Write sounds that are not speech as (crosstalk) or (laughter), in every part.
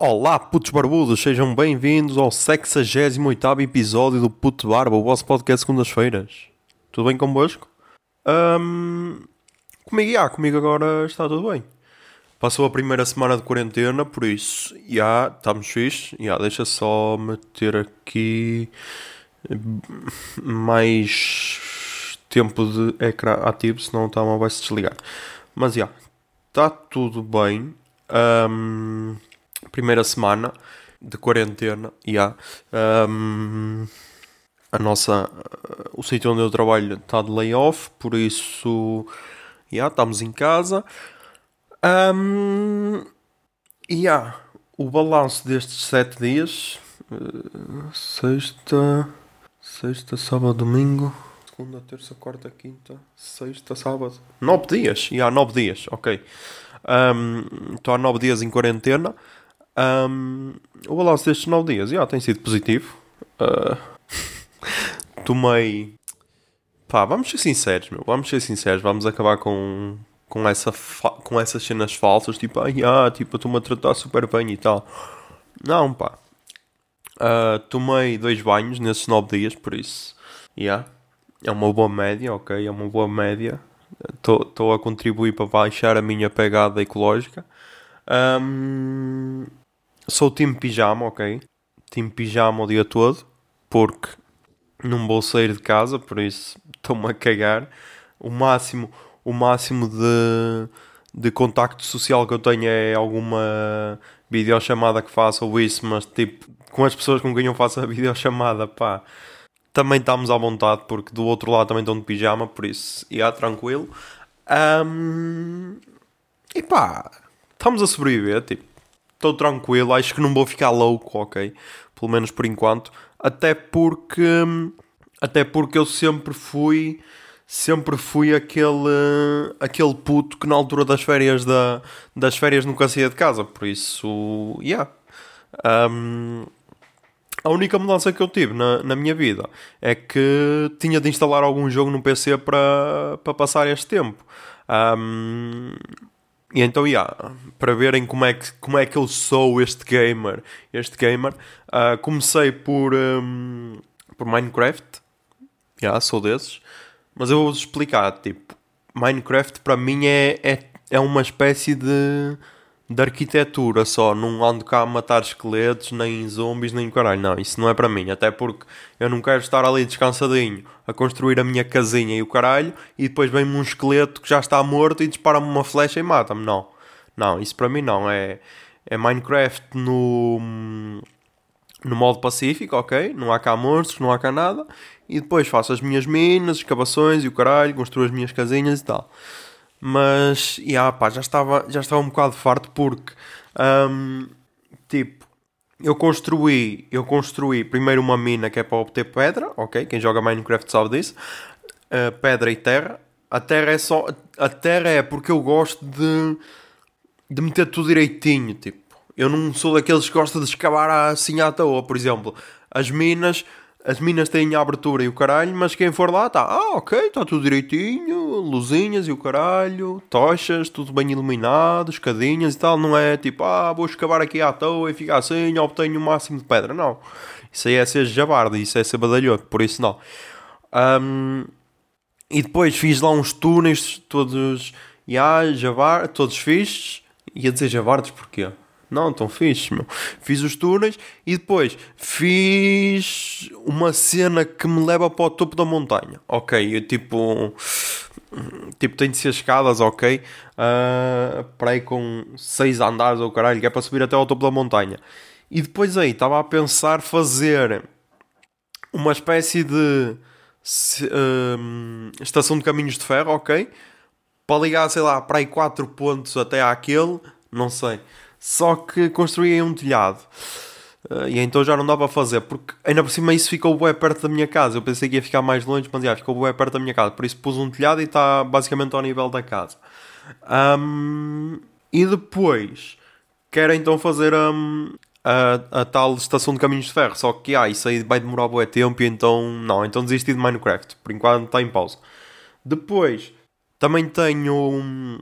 Olá, putos barbudos, sejam bem-vindos ao 68 episódio do Puto Barba, o vosso podcast segundas-feiras. Tudo bem convosco? Um, comigo, já, comigo agora está tudo bem. Passou a primeira semana de quarentena, por isso, já, estamos fixe. Já, deixa só meter aqui mais tempo de ecrã ativo, senão o telemóvel vai se desligar. Mas já, está tudo bem. Um, primeira semana de quarentena, já. Um, a nossa, o sítio onde eu trabalho está de layoff, por isso, já, estamos em casa. Um, yeah, o balanço destes sete dias, uh, sexta, sexta, sábado, domingo, segunda, terça, quarta, quinta, sexta, sábado, nove dias, e yeah, nove dias, ok. Estou um, há nove dias em quarentena. Um, o balanço destes nove dias, yeah, tem sido positivo. Uh, (laughs) tomei, pá, vamos ser sinceros, meu, vamos ser sinceros, vamos acabar com com, essa com essas cenas falsas, tipo, ah, tipo, estou-me a tratar super bem e tal. Não, pá. Uh, tomei dois banhos nesses nove dias, por isso, yeah. é uma boa média, ok? É uma boa média. Estou a contribuir para baixar a minha pegada ecológica. Um, sou time pijama, ok? Time pijama o dia todo, porque não vou sair de casa, por isso estou-me a cagar. O máximo, o máximo de, de contacto social que eu tenho é alguma videochamada que faço ou isso, mas tipo, com as pessoas com quem eu faço a videochamada, pá, também estamos à vontade, porque do outro lado também estão de pijama, por isso, ia tranquilo. Um, e pá, estamos a sobreviver, tipo, estou tranquilo, acho que não vou ficar louco, ok? Pelo menos por enquanto, até porque, até porque eu sempre fui sempre fui aquele, aquele puto que na altura das férias da, das férias nunca saía de casa, por isso, yeah. Um, a única mudança que eu tive na, na minha vida é que tinha de instalar algum jogo no PC para, para passar este tempo. Um, e então, yeah, para verem como é, que, como é que eu sou este gamer, este gamer, uh, comecei por, um, por Minecraft. Yeah, sou desses. Mas eu vou explicar, tipo, Minecraft para mim é, é, é uma espécie de, de arquitetura só. Não ando cá a matar esqueletos, nem zombies, nem caralho. Não, isso não é para mim. Até porque eu não quero estar ali descansadinho a construir a minha casinha e o caralho e depois vem-me um esqueleto que já está morto e dispara-me uma flecha e mata-me. Não, não, isso para mim não. É, é Minecraft no, no modo pacífico, ok? Não há cá monstros, não há cá nada e depois faço as minhas minas, escavações e o caralho, construo as minhas casinhas e tal. Mas, yeah, pá, já estava, já estava um bocado farto porque, um, tipo, eu construí, eu construí primeiro uma mina que é para obter pedra, ok? Quem joga Minecraft sabe disso. Uh, pedra e terra. A terra é só, a terra é porque eu gosto de, de meter tudo direitinho, tipo. Eu não sou daqueles que gosta de escavar assim à toa, por exemplo. As minas, as minas têm a abertura e o caralho, mas quem for lá está, ah, ok, está tudo direitinho, luzinhas e o caralho, tochas, tudo bem iluminado, escadinhas e tal, não é tipo, ah, vou escavar aqui à toa e ficar assim, obtenho o máximo de pedra, não. Isso aí é ser jabardo, isso é ser badalhoto, por isso não. Um, e depois fiz lá uns túneis todos, yeah, javar, todos fixes, ia dizer javardos porquê? Não, tão fixe, meu. Fiz os túneis e depois fiz uma cena que me leva para o topo da montanha. Ok, eu tipo. Tipo, tem de ser escadas, ok? Uh, para aí com seis andares ou caralho, que é para subir até ao topo da montanha. E depois aí estava a pensar fazer uma espécie de uh, estação de caminhos de ferro, ok? Para ligar, sei lá, para aí quatro pontos até àquele, não sei. Só que construí um telhado. Uh, e então já não dá para fazer, porque ainda por cima isso ficou bem perto da minha casa. Eu pensei que ia ficar mais longe, mas já ficou bem perto da minha casa. Por isso pus um telhado e está basicamente ao nível da casa. Um, e depois quero então fazer um, a, a, tal estação de caminhos de ferro. Só que ah, isso aí vai demorar bom tempo e então não, então desisti de Minecraft. Por enquanto está em pausa. Depois também tenho um,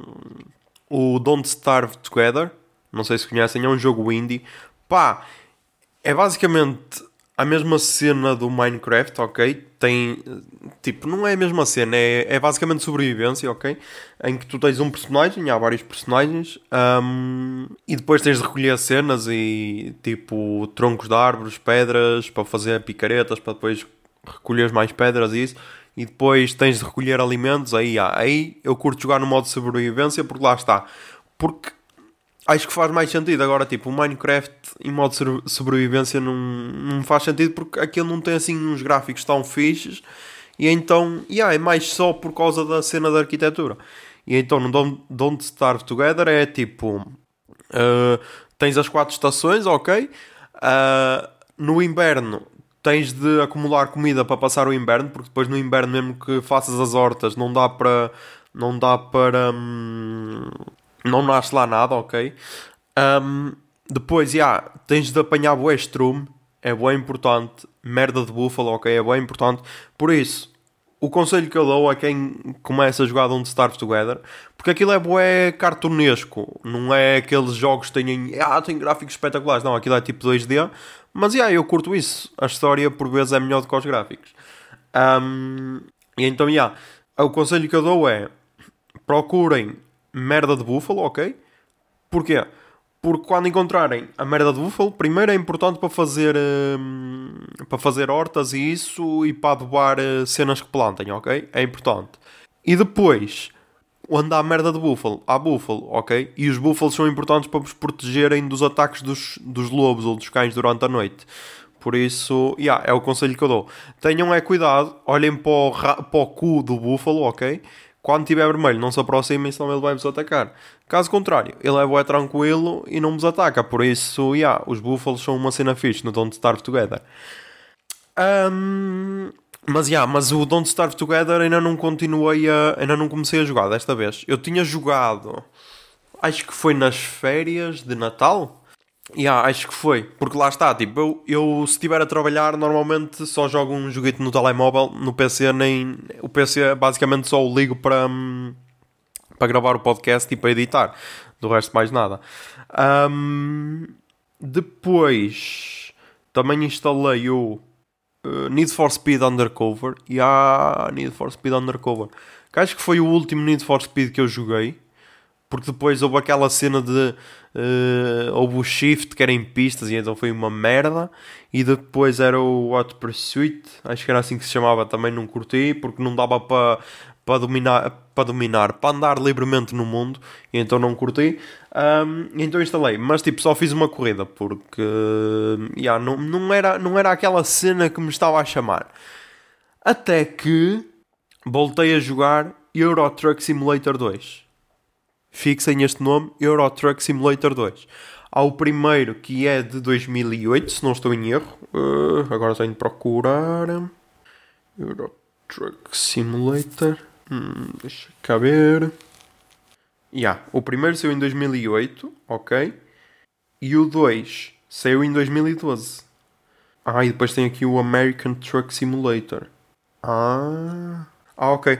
o Don't Starve Together Não sei se conhecem, é um jogo indie. Pá, é basicamente a mesma cena do Minecraft, ok? Tem. Tipo, não é a mesma cena, é, é basicamente sobrevivência, ok? Em que tu tens um personagem, há vários personagens, um, e depois tens de recolher cenas e tipo troncos de árvores, pedras para fazer picaretas, para depois recolher mais pedras e isso. E depois tens de recolher alimentos, aí, aí eu curto jogar no modo sobrevivência porque lá está. Porque acho que faz mais sentido. Agora, tipo, o Minecraft em modo sobrevivência não, não faz sentido porque aquilo não tem assim uns gráficos tão fixes. E então, yeah, é mais só por causa da cena da arquitetura. E então, no Don't, Don't Starve Together é tipo: uh, tens as quatro estações, ok? Uh, no inverno tens de acumular comida para passar o inverno, porque depois no inverno, mesmo que faças as hortas, não dá para. Não dá para. Hum, não nasce lá nada, ok? Um, depois, já, yeah, tens de apanhar bué estrume, é bem importante. Merda de búfalo, ok? É bem importante. Por isso, o conselho que eu dou a quem começa a jogar Don't Starve Together, porque aquilo é bué cartunesco, não é aqueles jogos que têm, ah, tem gráficos espetaculares, não, aquilo é tipo 2D, mas yeah, eu curto isso. A história por vezes é melhor do que os gráficos. Um, e então, yeah, o conselho que eu dou é procurem merda de búfalo, ok? Porquê? Porque quando encontrarem a merda de búfalo, primeiro é importante para fazer hum, para fazer hortas e isso e para adubar uh, cenas que plantem, ok? É importante. E depois, onde há merda de búfalo, há búfalo, ok? E os búfalos são importantes para vos protegerem dos ataques dos, dos lobos ou dos cães durante a noite. Por isso, yeah, é o conselho que eu dou. Tenham é cuidado, olhem para o, para o cu do búfalo, ok? Quando tiver vermelho, não se aproximem, senão ele vai-vos atacar. Caso contrário, ele é bué tranquilo e não vos ataca. Por isso, yeah, os búfalos são uma cena fixe no Don't Starve Together. Um, mas, yeah, mas o Don't Starve Together ainda não continuei a... Ainda não comecei a jogar desta vez. Eu tinha jogado... Acho que foi nas férias de Natal. Yeah, acho que foi. Porque lá está, tipo, eu, eu se estiver a trabalhar, normalmente só jogo um joguito no telemóvel, no PC nem. O PC basicamente só o ligo para, hum, para gravar o podcast e para editar. Do resto, mais nada. Um, depois também instalei o uh, Need for Speed Undercover. E yeah, Need for Speed Undercover. Que acho que foi o último Need for Speed que eu joguei. Porque depois houve aquela cena de Uh, houve o Shift, que era em pistas, e então foi uma merda. E depois era o Hot Pursuit, acho que era assim que se chamava, também não curti, porque não dava para para dominar, para dominar, para andar livremente no mundo, e então não curti. Um, então instalei, mas tipo, só fiz uma corrida, porque yeah, não, não, era, não era aquela cena que me estava a chamar. Até que voltei a jogar Euro Truck Simulator 2 fixem este nome Euro Truck Simulator 2. Há o primeiro que é de 2008, se não estou em erro. Uh, agora tenho de procurar. Euro Truck Simulator. Hum, deixa cá ver. Yeah, o primeiro saiu em 2008, ok. E o 2 saiu em 2012. Ah, e depois tem aqui o American Truck Simulator. Ah, ah ok.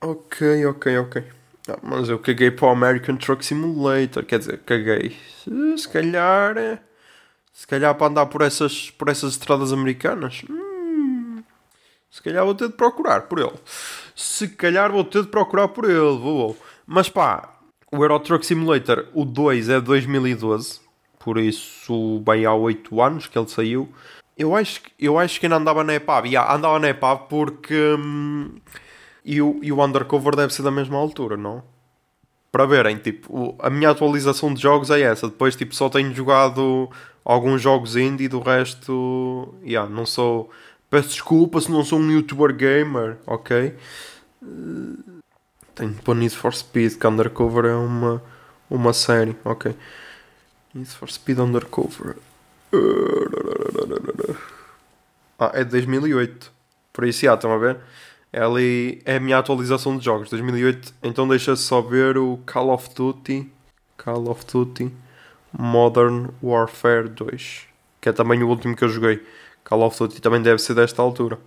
Ok, ok, ok. Não, mas eu caguei para o American Truck Simulator, quer dizer, caguei. Se calhar. Se calhar para andar por essas, por essas estradas americanas. Hum, se calhar vou ter de procurar por ele. Se calhar vou ter de procurar por ele. Vou, vou. Mas pá, o Euro Truck Simulator, o 2 é de 2012. Por isso, bem há 8 anos que ele saiu. Eu acho, eu acho que ainda andava na EPAB. Yeah, andava na EPAB porque. Hum, e o, e o Undercover deve ser da mesma altura, não? Para verem, tipo, a minha atualização de jogos é essa. Depois, tipo, só tenho jogado alguns jogos indie, do resto, yeah, não sou. Peço desculpa se não sou um youtuber gamer, ok? Tenho de pôr Need for Speed, que Undercover é uma, uma série, ok? Need for Speed Undercover. Ah, é de 2008. Por isso, já, estão a ver? Ali é a minha atualização de jogos 2008 então deixa só ver o Call of Duty Call of Duty Modern Warfare 2 que é também o último que eu joguei Call of Duty também deve ser desta altura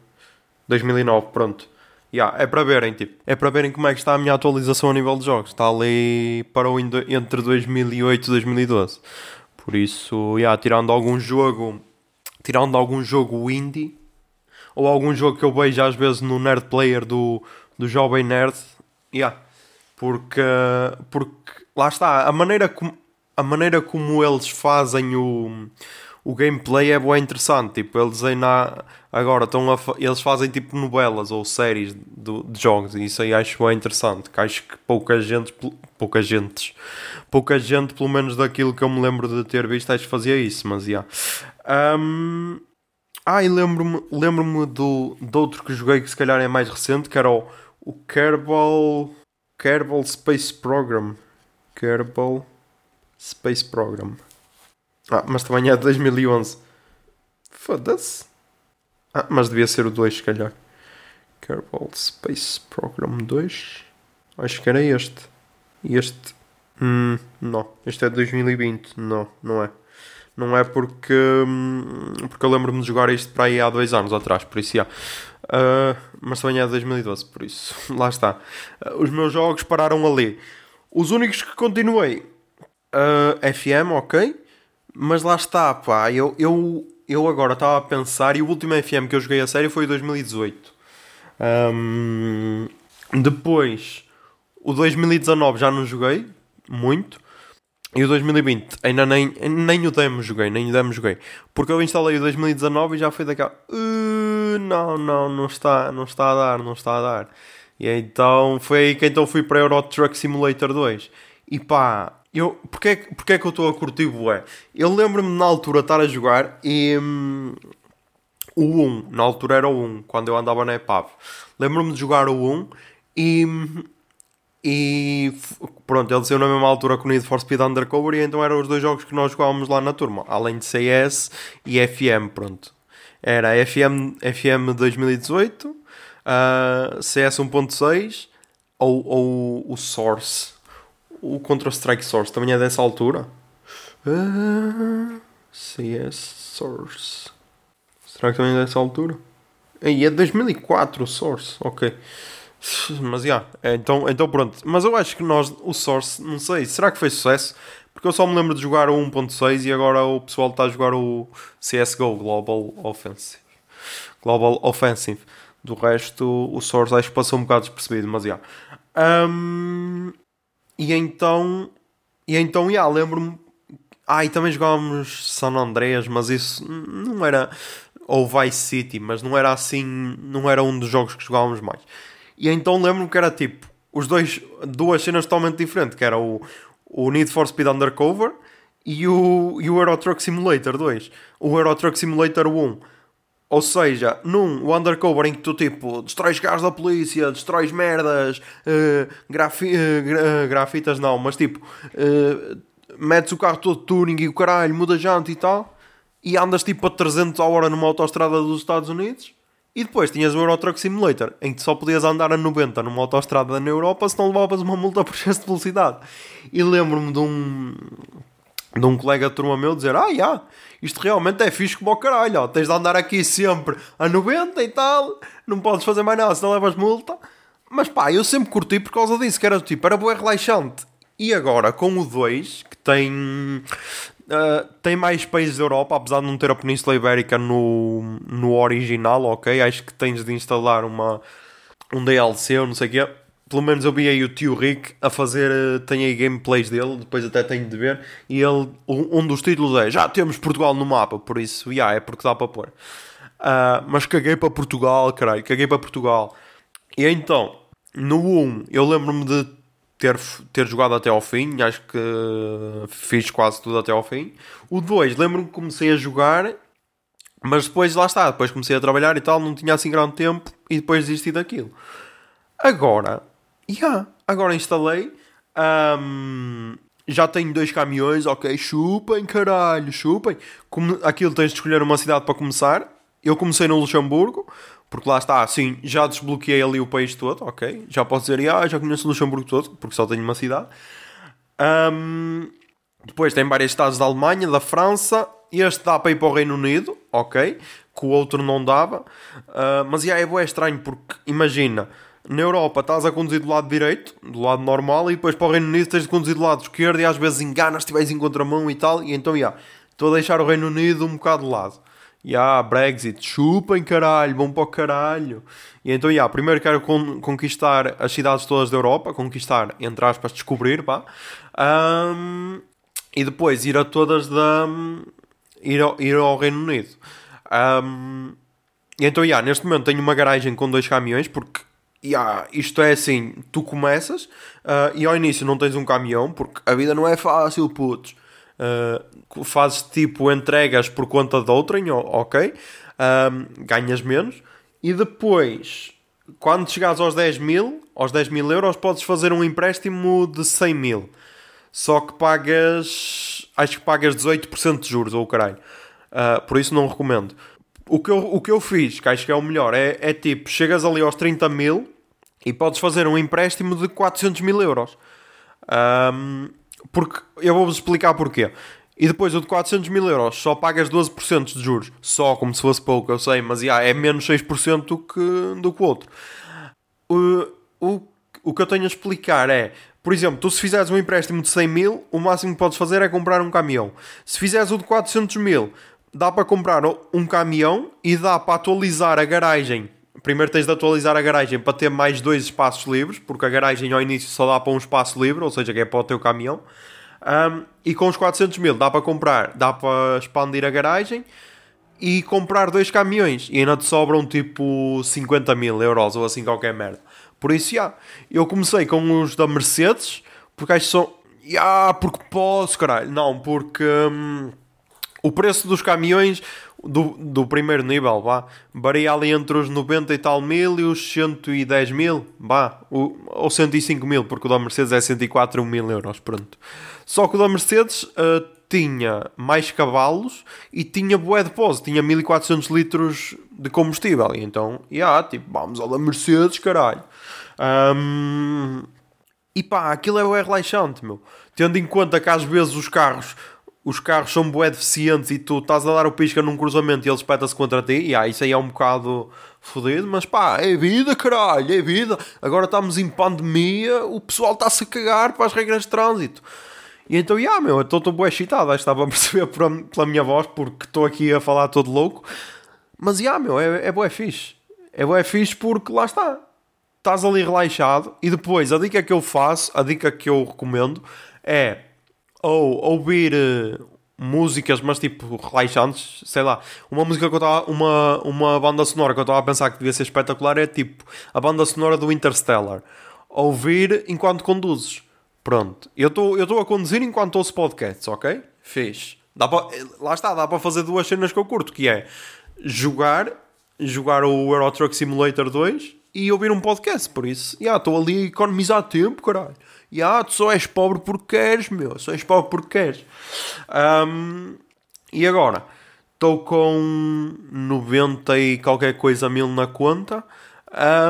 2009 pronto Yeah, é para verem, tipo, é para verem como é que está a minha atualização a nível de jogos. Está ali para o entre 2008 e 2012. Por isso, yeah, tirando algum jogo, tirando algum jogo indie, ou algum jogo que eu vejo às vezes no Nerd Player do, do Jovem Nerd, yeah, porque, porque lá está, a maneira como, a maneira como eles fazem o, o gameplay é bem interessante. Tipo, eles ainda agora estão a, eles fazem tipo novelas ou séries de, de jogos e isso aí acho bem interessante. Que acho que pouca gente, pouca gente, pouca gente, pelo menos daquilo que eu me lembro de ter visto, acho que fazia isso. Mas. Yeah. Um, ah, e lembro-me lembro do, de outro que joguei que se calhar é mais recente, que era o, o Kerbal, Kerbal Space Program. Kerbal Space Program. Ah, mas também é de 2011. Foda-se. Ah, mas devia ser o 2, se calhar. Kerbal Space Program 2. Acho que era este. Este. Hum, não. Este é de 2020. Não, não é. Não é porque. Hum, porque eu lembro-me de jogar isto para aí há dois anos atrás, por isso já. Uh, mas também é de 2012, por isso. (laughs) Lá está. Uh, os meus jogos pararam ali. Os únicos que continuei. Uh, FM, ok. Mas lá está, pá. Eu, eu, eu agora estava a pensar. E o último FM que eu joguei a sério foi em 2018. Um, depois. O 2019 já não joguei muito. E o 2020 ainda nem, nem o demo joguei, nem o demo joguei. Porque eu instalei o 2019 e já foi daquela. Uh, não, não, não está, não está a dar, não está a dar. E então foi aí que então fui para Euro Truck Simulator 2. E pá, eu, porque, porque é que eu estou a curtir bué? Eu lembro-me na altura estar a jogar e hum, o 1, na altura era o 1, quando eu andava na EPAV. Lembro-me de jogar o 1 e hum, e pronto, ele saiu na mesma altura que o Need for Speed Undercover e então eram os dois jogos que nós jogávamos lá na turma, além de CS e FM, pronto. Era FM, FM 2018, uh, CS 1.6 ou, ou o Source. O Counter-Strike Source também é dessa altura. Uh, ah, CS Source. Será que também é dessa altura? E é 2004 o Source, ok. Mas já, yeah, então, então pronto. Mas eu acho que nós, o Source, não sei, será que foi sucesso? Porque eu só me lembro de jogar o 1.6 e agora o pessoal está a jogar o CSGO Global Offensive. Global Offensive. Do resto, o Source acho que passou um bocado despercebido, mas já. Yeah. Um, e então, e então, já, yeah, lembro-me. Ah, e também jogávamos San Andreas, mas isso não era. Ou Vice City, mas não era assim. Não era um dos jogos que jogávamos mais. E então lembro-me que era tipo os dois, duas cenas totalmente diferentes, que era o, o Need for Speed Undercover e o, e o Euro Truck Simulator 2. O Euro Truck Simulator 1. Ou seja, num o undercover em que tu tipo destróis carros da polícia, destróis merdas, uh, grafi uh, grafitas não, mas tipo uh, metes o carro todo tuning e o caralho, muda jante e tal, e andas tipo a 300 a hora numa autostrada dos Estados Unidos e depois tinhas o Euro Truck Simulator, em que só podias andar a 90 numa autostrada na Europa se não levavas uma multa por excesso de velocidade. E lembro-me de um, de um colega de turma meu dizer: Ah, isto realmente é fixe como o caralho, ó, tens de andar aqui sempre a 90 e tal, não podes fazer mais nada se não levas multa. Mas pá, eu sempre curti por causa disso, que era tipo, era bué relaxante. E agora com o 2, que tem Uh, tem mais países da Europa, apesar de não ter a Península Ibérica no, no original, ok? Acho que tens de instalar uma, um DLC ou não sei o quê. Pelo menos eu vi aí o tio Rick a fazer, uh, tem aí gameplays dele, depois até tenho de ver. E ele, um, dos títulos é Já temos Portugal no mapa, por isso, yeah, é porque dá para pôr. Uh, mas caguei para Portugal, caralho, caguei para Portugal. E então, no 1, eu lembro-me de ter, ter jogado até ao fim, acho que fiz quase tudo até ao fim. O 2, lembro-me que comecei a jogar, mas depois lá está, depois comecei a trabalhar e tal, não tinha assim grande tempo e depois desisti daquilo. Agora, yeah, agora instalei, um, já tenho dois caminhões, ok, chupem caralho, chupem. Como, aquilo tens de escolher uma cidade para começar. Eu comecei no Luxemburgo, porque lá está, assim, já desbloqueei ali o país todo, ok? Já posso dizer, ah, já conheço Luxemburgo todo, porque só tenho uma cidade. Um, Depois tem vários estados da Alemanha, da França. Este dá para ir para o Reino Unido, ok? Que o outro não dava. Uh, mas yeah, é, é estranho porque, imagina, na Europa estás a conduzir do lado direito, do lado normal, e depois para o Reino Unido tens de conduzir do lado esquerdo e às vezes enganas estiveres em contramão e tal. E então, yeah, estou a deixar o Reino Unido um bocado de lado. Yeah, Brexit, chupem caralho, vão para o caralho. E então, yeah, primeiro quero con conquistar as cidades todas da Europa, conquistar, entre aspas, descobrir, pá. Um, e depois ir a todas da. ir ao, ir ao Reino Unido. Um, e então, yeah, neste momento tenho uma garagem com dois caminhões, porque yeah, isto é assim: tu começas uh, e ao início não tens um caminhão, porque a vida não é fácil, putos. Uh, fazes tipo entregas por conta de outrem, ok, um, ganhas menos, e depois, quando chegares aos 10 mil, aos 10 mil euros, podes fazer um empréstimo de 100 mil, só que pagas, acho que pagas 18% de juros, ou oh, caralho, uh, por isso não recomendo. O que, eu, o que eu fiz, que acho que é o melhor, é, é tipo, chegas ali aos 30 mil e podes fazer um empréstimo de 400 mil euros. Um, porque eu vou-vos explicar porquê. E depois o de 400 mil euros só pagas 12% de juros. Só como se fosse pouco, eu sei, mas yeah, é menos 6% do que, do que o outro. O, o, o que eu tenho a explicar é, por exemplo, tu se fizeres um empréstimo de 100 mil, o máximo que podes fazer é comprar um caminhão. Se fizeres o de 400 mil, dá para comprar um caminhão e dá para atualizar a garagem primeiro tens de atualizar a garagem para ter mais dois espaços livres, porque a garagem ao início só dá para um espaço livre, ou seja, que é para o teu caminhão. Um, e com os 400 mil dá para comprar, dá para expandir a garagem e comprar dois caminhões. E ainda te sobram tipo 50 mil euros ou assim qualquer merda. Por isso, já, eu comecei com os da Mercedes, porque acho que são. Já, porque posso, caralho. Não, porque. Hum, o preço dos caminhões do, do primeiro nível, vá, varia ali entre os 90 e tal mil e os 110 mil, vá, ou 105 mil, porque o da Mercedes é 104 mil euros, pronto. Só que o da Mercedes uh, tinha mais cavalos e tinha bué de pose, tinha 1400 litros de combustível, e então, yeah, tipo, vamos ao da Mercedes, caralho. Um, e pá, aquilo é relaxante, meu. Tendo em conta que às vezes os carros os carros são bué deficientes e tu estás a dar o pisca num cruzamento e ele espeta-se contra ti, e ah, isso aí é um bocado fodido, mas pá, é vida, caralho, é vida. Agora estamos em pandemia, o pessoal está-se a cagar para as regras de trânsito. E então, yeah, meu, eu estou bué excitado, acho estava a perceber pela minha voz, porque estou aqui a falar todo louco. Mas, yeah, meu, é, é bué fixe. É bué fixe porque, lá está, estás ali relaxado, e depois, a dica que eu faço, a dica que eu recomendo, é ou ouvir uh, músicas, mas tipo relaxantes, sei lá. Uma música que eu estava, uma, uma banda sonora que eu estava a pensar que devia ser espetacular é tipo a banda sonora do Interstellar. Ouvir enquanto conduzes. Pronto. Eu estou a conduzir enquanto ouço podcasts, ok? Fiz. Dá pra, lá está, dá para fazer duas cenas que eu curto, que é jogar, jogar o Euro Truck Simulator 2 e ouvir um podcast. Por isso, já, estou ali a economizar tempo, caralho. Ah, tu só és pobre porque queres, meu. Só és pobre porque queres. Um, e agora? Estou com 90 e qualquer coisa mil na conta.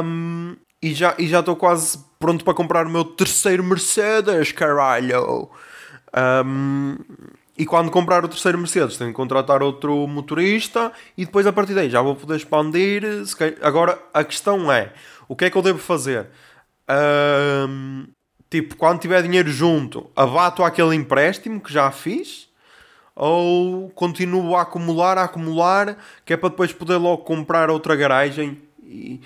Um, e já e já estou quase pronto para comprar o meu terceiro Mercedes, caralho. Um, e quando comprar o terceiro Mercedes, tenho que contratar outro motorista e depois a partir daí já vou poder expandir. Agora a questão é: o que é que eu devo fazer? Tipo, quando tiver dinheiro junto, abato aquele empréstimo que já fiz ou continuo a acumular, a acumular, que é para depois poder logo comprar outra garagem. E...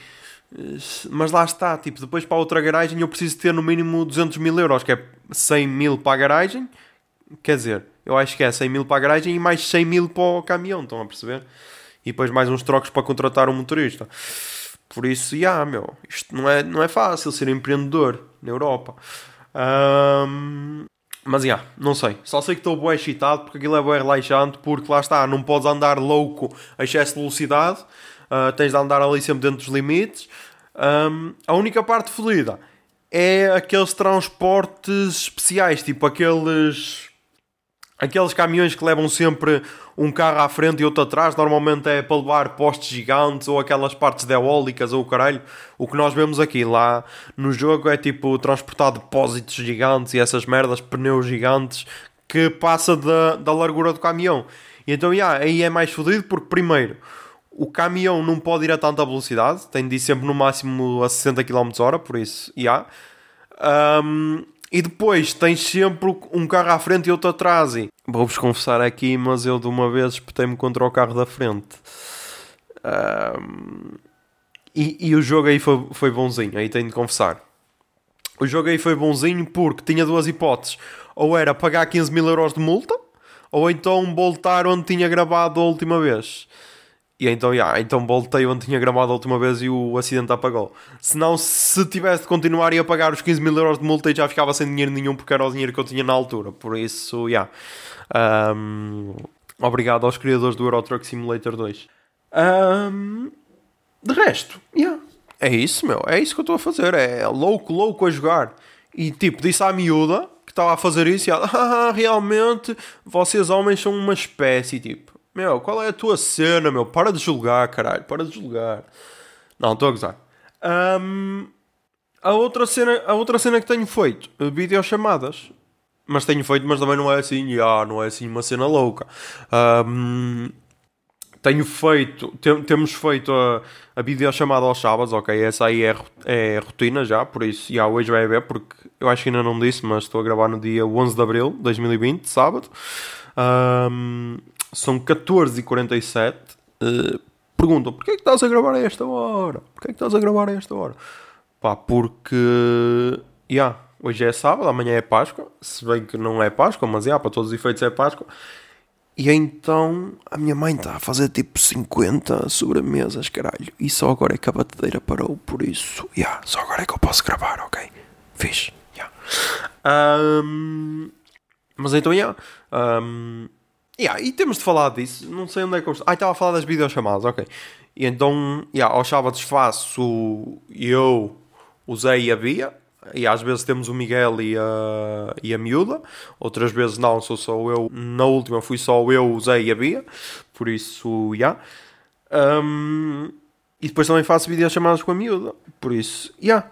Mas lá está, tipo, depois para outra garagem eu preciso ter no mínimo 200 mil euros, que é 100 mil para a garagem. Quer dizer, eu acho que é 100 mil para a garagem e mais 100 mil para o caminhão, estão a perceber? E depois mais uns trocos para contratar um motorista. Por isso, já, yeah, meu, isto não é, não é fácil ser empreendedor na Europa. Um, mas, já, yeah, não sei. Só sei que estou bem excitado porque aquilo é bem relaxante, porque lá está, não podes andar louco a excesso de velocidade, uh, tens de andar ali sempre dentro dos limites. Um, a única parte fodida é aqueles transportes especiais, tipo aqueles Aqueles caminhões que levam sempre um carro à frente e outro atrás, normalmente é para levar postes gigantes ou aquelas partes de eólicas ou o caralho. O que nós vemos aqui lá no jogo é tipo transportar depósitos gigantes e essas merdas, pneus gigantes que passa da, da largura do caminhão. E então, yeah, aí é mais fodido porque, primeiro, o caminhão não pode ir a tanta velocidade, tem de ir sempre no máximo a 60 km h por isso, yeah. Um, e depois tens sempre um carro à frente e outro atrás. E vou-vos confessar aqui, mas eu de uma vez espetei-me contra o carro da frente. Um, e, e, o jogo aí foi, foi bonzinho, aí tenho de confessar. O jogo aí foi bonzinho porque tinha duas hipóteses. Ou era pagar 15 mil euros de multa, ou então voltar onde tinha gravado a última vez. E então, yeah, então voltei onde tinha gravado a última vez e o acidente apagou. Senão, se tivesse de continuar e a pagar os 15 mil euros de multa, já ficava sem dinheiro nenhum porque era o dinheiro que eu tinha na altura. Por isso, yeah. Um, obrigado aos criadores do Euro Truck Simulator 2. Um, de resto, yeah. é isso, meu. É isso que eu estou a fazer. É louco, louco a jogar. E tipo, disse à miúda que estava a fazer isso e ela, (laughs) ah, realmente vocês homens são uma espécie, tipo. Meu, qual é a tua cena, meu? Para de julgar, caralho. Para de julgar. Não, estou a gozar. Um, a, outra cena, a outra cena que tenho feito, videochamadas. Mas tenho feito, mas também não é assim, ah, não é assim uma cena louca. Um, tenho feito, tem, temos feito a, a videochamada aos sábados, ok? Essa aí é, é rotina já, por isso, já hoje vai haver, porque eu acho que ainda não disse, mas estou a gravar no dia 11 de abril de 2020, sábado. Um, são 14h47. Uh, perguntam, porquê é que estás a gravar a esta hora? Porquê é que estás a gravar a esta hora? Pá, porque... Yeah, hoje é sábado, amanhã é Páscoa. Se bem que não é Páscoa, mas yeah, para todos os efeitos é Páscoa. E então a minha mãe está a fazer tipo 50 sobremesas, caralho. E só agora é que a batedeira parou, por isso, yeah, só agora é que eu posso gravar, ok? Fiz, yeah. Um, mas então, yeah, um, Yeah, e temos de falar disso. Não sei onde é que eu estou. Ah, estava a falar das videochamadas, ok. E então, yeah, aos sábados faço eu, o Zé e a Bia. E às vezes temos o Miguel e a, e a miúda. Outras vezes não, sou só eu. Na última fui só eu, o Zé e a Bia. Por isso, já. Yeah. Um, e depois também faço videochamadas com a miúda. Por isso, já. Yeah.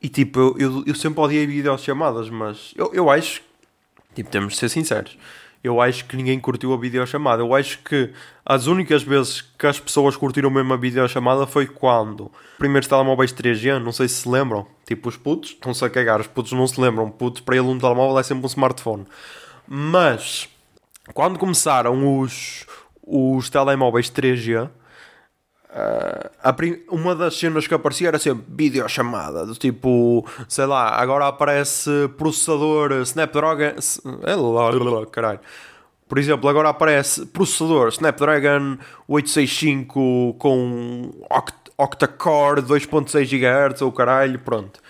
E tipo, eu, eu, eu sempre odiei videochamadas, mas eu, eu acho. Tipo, temos de ser sinceros eu acho que ninguém curtiu a videochamada. Eu acho que as únicas vezes que as pessoas curtiram mesmo a videochamada foi quando primeiros telemóveis 3G, não sei se se lembram, tipo os putos, estão-se a cagar, os putos não se lembram, putos para ele um telemóvel é sempre um smartphone. Mas quando começaram os, os telemóveis 3G, Uh, uma das cenas que aparecia era sempre videochamada, do tipo, sei lá, agora aparece processador Snapdragon. É caralho. Por exemplo, agora aparece processador Snapdragon 865 com octa-core 2.6 GHz ou caralho, pronto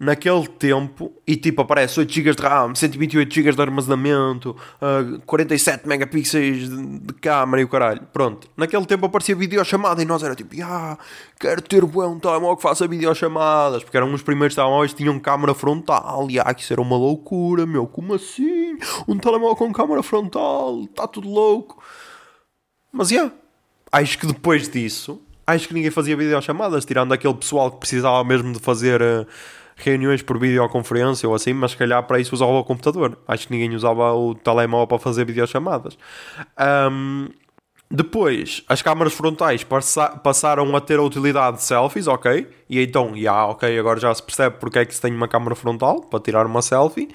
naquele tempo e tipo aparece 8 GB de RAM, 128 GB de armazenamento, uh, 47 megapixels de, de câmera e o caralho. Pronto, naquele tempo aparecia videochamada e nós era tipo, ah, quero ter um telemóvel que faça videochamadas, porque eram os primeiros telemóveis que tinham câmera frontal e ah, isso era uma loucura, meu, como assim? Um telemóvel com câmera frontal, está tudo louco. Mas yeah, acho que depois disso, acho que ninguém fazia videochamadas, tirando aquele pessoal que precisava mesmo de fazer. Uh, reuniões por videoconferência ou assim, mas se calhar para isso usava o computador. Acho que ninguém usava o telemóvel para fazer videochamadas. Um, depois, as câmaras frontais passa passaram a ter a utilidade de selfies, ok? E então, já, yeah, ok, agora já se percebe porque é que se tem uma câmara frontal para tirar uma selfie.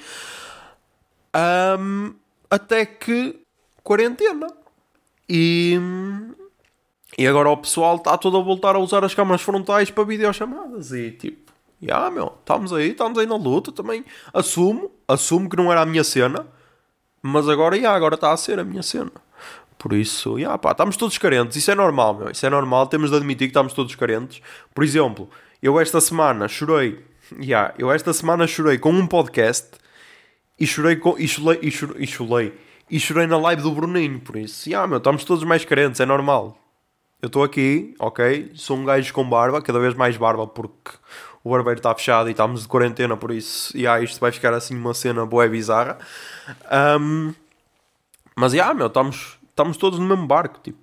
Um, até que quarentena. E, e agora o pessoal está todo a voltar a usar as câmaras frontais para videochamadas. E tipo, ah, meu, estamos aí, estamos aí na luta também. Assumo, assumo que não era a minha cena, mas agora, yeah, agora está a ser a minha cena. Por isso, yeah, pá, estamos todos carentes. Isso é normal, meu. Isso é normal. Temos de admitir que estamos todos carentes. Por exemplo, eu esta semana chorei. Yeah, eu esta semana chorei com um podcast e chorei com. E chorei, e chorei, e chorei, e chorei na live do Bruninho. Por isso, yeah, meu, estamos todos mais carentes. É normal. Eu estou aqui, ok? Sou um gajo com barba, cada vez mais barba, porque o barbeiro está fechado e estamos de quarentena, por isso, yeah, isto vai ficar assim uma cena boa e bizarra. Um, mas, yeah, meu, estamos, estamos todos no mesmo barco, tipo.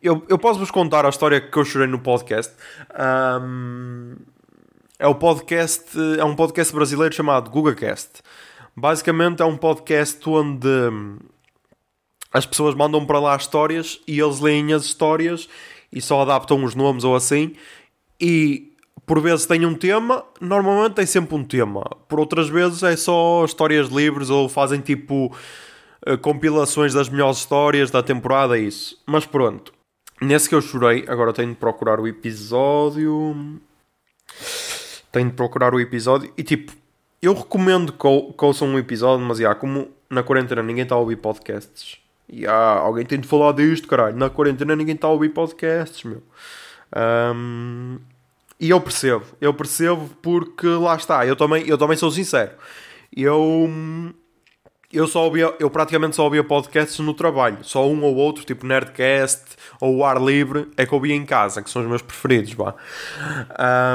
Eu, eu posso-vos contar a história que eu chorei no podcast. Um, é o podcast, é um podcast brasileiro chamado GugaCast. Basicamente é um podcast onde as pessoas mandam para lá histórias e eles leem as histórias e só adaptam os nomes ou assim. E por vezes tem um tema, normalmente tem sempre um tema. Por outras vezes é só histórias livres ou fazem tipo eh, compilações das melhores histórias da temporada, é isso. Mas pronto. Nesse que eu chorei, agora tenho de procurar o episódio. Tenho de procurar o episódio e tipo, eu recomendo que, ouçam um episódio, mas já, como na quarentena ninguém está a ouvir podcasts. Há, alguém tem de falar disto, caralho. Na quarentena ninguém está a ouvir podcasts, meu. Um, e eu percebo, eu percebo porque lá está, eu também, eu também sou sincero. Eu, eu só ouvia, eu praticamente só ouvia podcasts no trabalho, só um ou outro, tipo Nerdcast ou o Ar Livre, é que eu ouvia em casa, que são os meus preferidos, vá.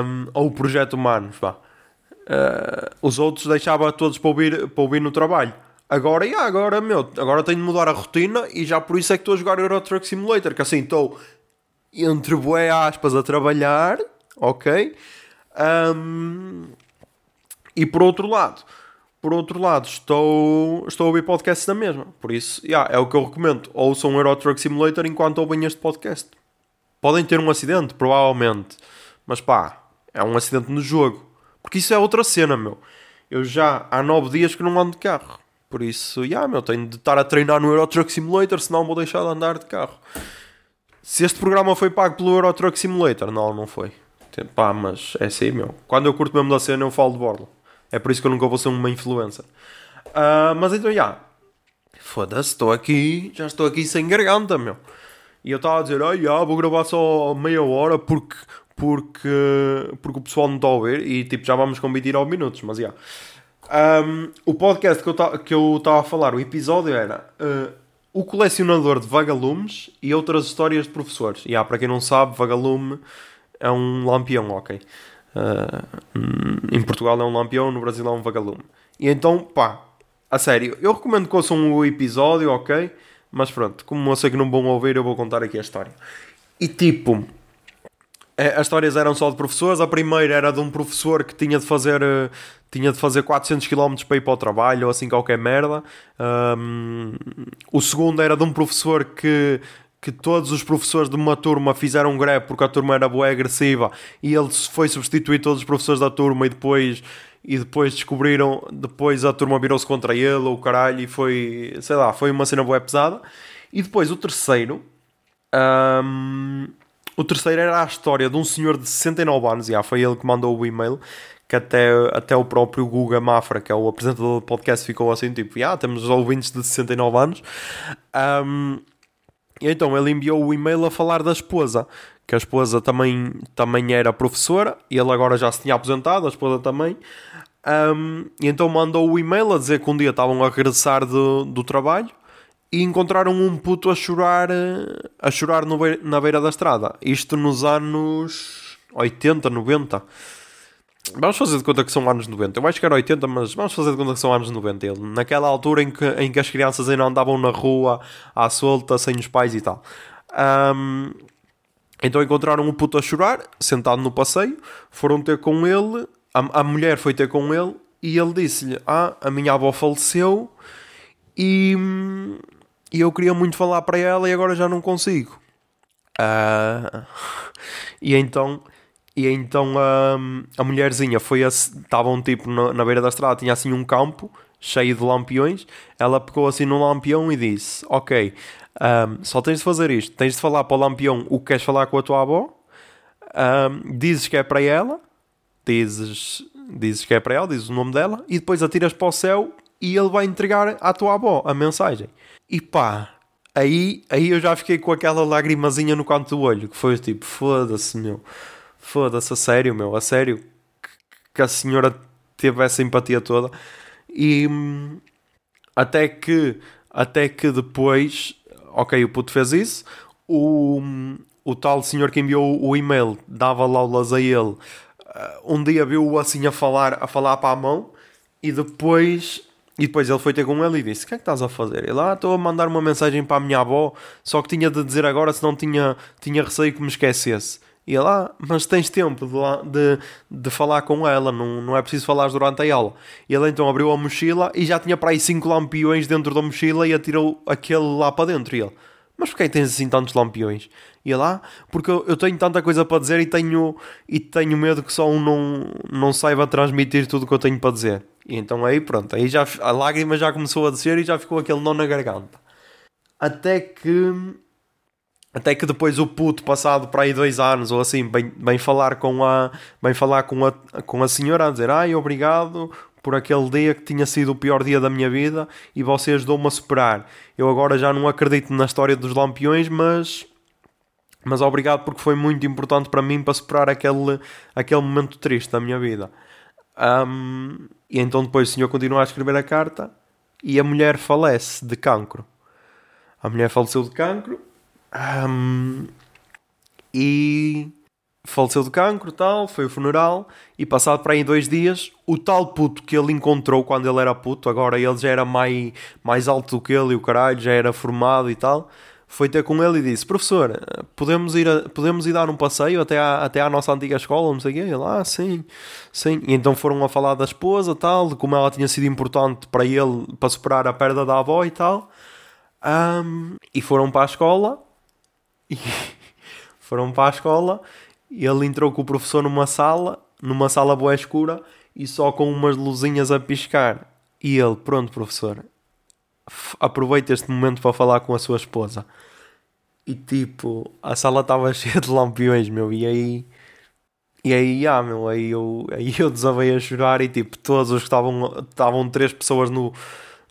Um, ou o Projeto Humanos, vá. Uh, os outros deixava todos para ouvir, para ouvir no trabalho. Agora, yeah, agora, meu, agora tenho de mudar a rotina e já por isso é que estou a jogar Euro Truck Simulator, que assim estou entre boé aspas a trabalhar ok? Um, e por outro lado, por outro lado, estou, estou a ouvir podcasts da mesma. Por isso, yeah, é o que eu recomendo. Ouçam um Euro Truck Simulator enquanto ouvem este podcast. Podem ter um acidente, provavelmente. Mas pá, é um acidente no jogo. Porque isso é outra cena, meu. Eu já há nove dias que não ando de carro. Por isso, yeah, meu, tenho de estar a treinar no Euro Truck Simulator, senão vou deixar de andar de carro. Se este programa foi pago pelo Euro Truck Simulator, não, não foi. Pá, mas é assim, meu. Quando eu curto mesmo da cena, eu falo de borla. É por isso que eu nunca vou ser uma influencer. Uh, mas então, já. Yeah. Foda-se, estou aqui, já estou aqui sem garganta, meu. E eu estava a dizer, ah, yeah, vou gravar só meia hora porque, porque, porque o pessoal não está a ouvir. E tipo, já vamos com 29 minutos, mas já. Yeah. Um, o podcast que eu estava a falar, o episódio era uh, O Colecionador de Vagalumes e Outras Histórias de Professores. E yeah, para quem não sabe, Vagalume é um lampião, ok? Uh, em Portugal é um lampião, no Brasil é um vagalume. E então, pá, a sério, eu recomendo que ouçam o episódio, ok? Mas pronto, como eu sei que não vão ouvir, eu vou contar aqui a história. E tipo, é, as histórias eram só de professores. A primeira era de um professor que tinha de fazer, uh, tinha de fazer 400 km para ir para o trabalho, ou assim qualquer merda. Um, o segundo era de um professor que que todos os professores de uma turma fizeram greve porque a turma era boa agressiva e ele foi substituir todos os professores da turma e depois e depois descobriram, depois a turma virou-se contra ele, o caralho, e foi, sei lá, foi uma cena boa pesada. E depois o terceiro, um, o terceiro era a história de um senhor de 69 anos, já foi ele que mandou o e-mail, que até, até o próprio Guga Mafra, que é o apresentador do podcast, ficou assim, tipo, já, temos ouvintes de 69 anos. Um, e então ele enviou o e-mail a falar da esposa, que a esposa também, também era professora, e ele agora já se tinha aposentado, a esposa também. Um, e então mandou o e-mail a dizer que um dia estavam a regressar do, do trabalho e encontraram um puto a chorar, a chorar no, na beira da estrada. Isto nos anos 80, 90. Vamos fazer de conta que são anos 90. Eu acho que era 80, mas vamos fazer de conta que são anos 90. Ele, naquela altura em que, em que as crianças ainda andavam na rua à solta, sem os pais e tal. Um, então encontraram um puto a chorar, sentado no passeio. Foram ter com ele. A, a mulher foi ter com ele e ele disse-lhe: Ah, a minha avó faleceu e, e eu queria muito falar para ela e agora já não consigo. Uh, (laughs) e então e então um, a mulherzinha foi estavam tipo na, na, beira da estrada, tinha assim um campo cheio de lampiões. Ela pegou assim no lampião e disse: Ok, um, só tens de fazer isto, tens de falar para o lampião o que queres falar com a tua avó, um, dizes que é para ela, dizes, dizes que é para ela, dizes o nome dela, e depois atiras para o céu e ele vai entregar à tua avó a mensagem. E pá, aí, aí eu já fiquei com aquela lagrimazinha no canto do olho, que foi tipo, foda-se, meu foda-se, a sério, meu, a sério, que a senhora teve essa empatia toda. E até que, até que depois, ok, o puto fez isso, o, o tal senhor que enviou o e-mail dava aulas a ele. Eh, um dia viu-o assim a falar, a falar para a mão e depois e depois ele foi ter com ele e disse: O que é que estás a fazer? Ele, ah, estou a mandar uma mensagem para a minha avó, só que tinha de dizer agora, senão tinha, tinha receio que me esquecesse. Ele, ah, mas tens tempo de, lá- de, de falar com ela, não, não é preciso falar durante a aula. Ele então abriu a mochila e já tinha para aí 5 lampiões dentro da mochila e atirou aquele lá para dentro. E ele, mas porquê é tens assim tantos lampiões? E ele, ah, porque eu, eu tenho tanta coisa para dizer e tenho, e tenho medo que só um não, não saiba transmitir tudo o que eu tenho para dizer. E então aí pronto, aí já, a lágrima já começou a descer e já ficou aquele nó na garganta. Até que até que depois o puto, passado para aí dois anos ou assim, vem, vem falar, com a, vem falar com, a, com a senhora a dizer: Ai, obrigado por aquele dia que tinha sido o pior dia da minha vida e você ajudou-me a superar. Eu agora já não acredito na história dos lampiões, mas. Mas obrigado porque foi muito importante para mim para superar aquele, aquele momento triste da minha vida. Ahm, e então depois o senhor continua a escrever a carta e a mulher falece de cancro. A mulher faleceu de cancro Ahm, e faleceu de cancro, tal, foi o funeral e passado para aí dois dias, o tal puto que ele encontrou quando ele era puto, agora ele já era mais, mais alto do que ele e o caralho, já era formado e tal, foi ter com ele e disse, professor, podemos ir, a- podemos ir dar um passeio até à, até à nossa antiga escola, não sei o quê? Ele, ah, sim, sim. E então foram a falar da esposa, tal, de como ela tinha sido importante para ele, para superar a perda da avó e tal. Ahm, e foram para a escola (laughs) e foram para a escola ele entrou com o professor numa sala, numa sala boa escura e só com umas luzinhas a piscar. E ele, pronto, professor, aproveita este momento para falar com a sua esposa. E tipo, a sala estava (laughs) cheia de lampiões, meu, e aí. E aí, ah, meu, aí eu, aí eu desabei a chorar e tipo, todos os que estavam, estavam três pessoas no,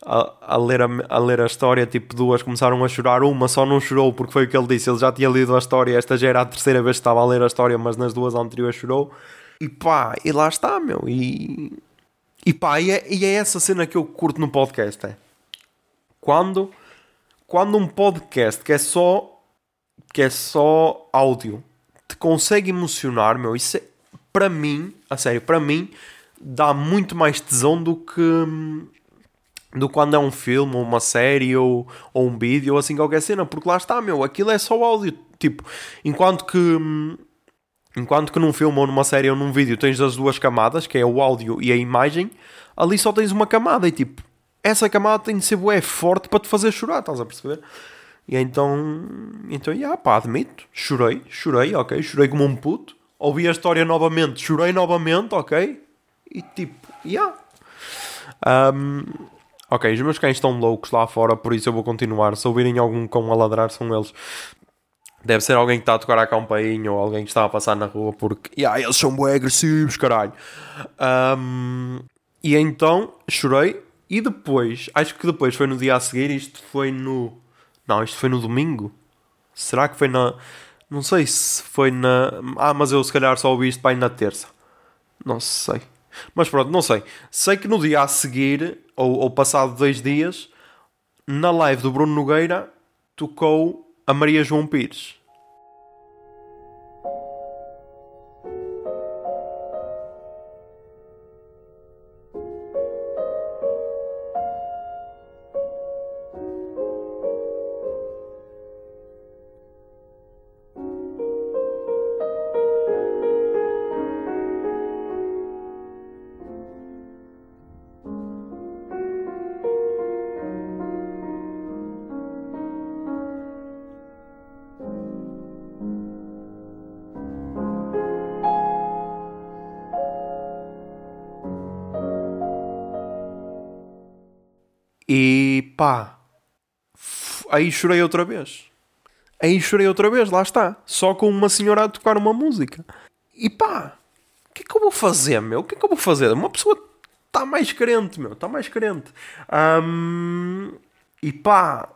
a, a, ler a, a ler a história, tipo, duas começaram a chorar, uma só não chorou porque foi o que ele disse, ele já tinha lido a história, esta já era a terceira vez que estava a ler a história, mas nas duas anteriores chorou. E pá, e lá está, meu, e... E pá, e é, e é essa cena que eu curto no podcast, é... Quando, quando um podcast que é só que é só áudio te consegue emocionar, meu, isso é, para mim, a sério, para mim, dá muito mais tesão do que do quando é um filme, ou uma série, ou, ou um vídeo, ou assim qualquer cena, porque lá está, meu, aquilo é só áudio, tipo, enquanto que enquanto que num filme ou numa série ou num vídeo tens as duas camadas, que é o áudio e a imagem, ali só tens uma camada e tipo, essa camada tem de ser bué forte para te fazer chorar, estás a perceber? E então, então, yeah, pá, admito, chorei, chorei, ok, chorei como um puto, ouvi a história novamente, chorei novamente, ok, e tipo, yeah. Um, ok, os meus cães estão loucos lá fora, por isso eu vou continuar. Se ouvirem algum cão a ladrar, são eles. Deve ser alguém que está a tocar a campainha ou alguém que está a passar na rua, porque yeah, eles são bem agressivos, caralho. Um, e então chorei, e depois, acho que depois foi no dia a seguir, isto foi no. Não, isto foi no domingo. Será que foi na. Não sei se foi na. Ah, mas eu se calhar só ouvi isto para ir na terça. Não sei. Mas pronto, não sei. Sei que no dia a seguir, ou, ou passado dois dias, na live do Bruno Nogueira, tocou a Maria João Pires. Pá, aí chorei outra vez. Aí chorei outra vez, lá está. Só com uma senhora a tocar uma música. E pá, o que é que eu vou fazer, meu? O que é que eu vou fazer? Uma pessoa está mais carente, meu, está mais carente. Ahm, e pá,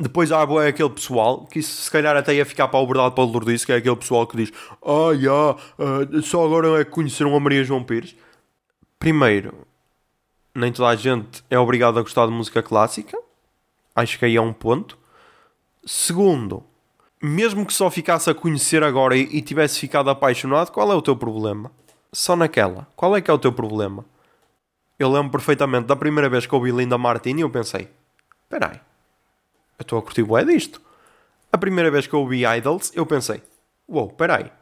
depois há bué aquele pessoal que isso se calhar até ia ficar para o verdade para o Lourdes, que é aquele pessoal que diz: Ah, já, ah, só agora é que conheceram a Maria João Pires. Primeiro, nem toda a gente é obrigado a gostar de música clássica. Acho que aí é um ponto. Segundo, mesmo que só ficasse a conhecer agora e, e tivesse ficado apaixonado, qual é o teu problema? Só naquela. Qual é que é o teu problema? Eu lembro perfeitamente da primeira vez que ouvi Linda Martini eu pensei: espera aí, eu estou a curtir bué disto. A primeira vez que eu ouvi Idols, eu pensei: uou, wow, espera aí,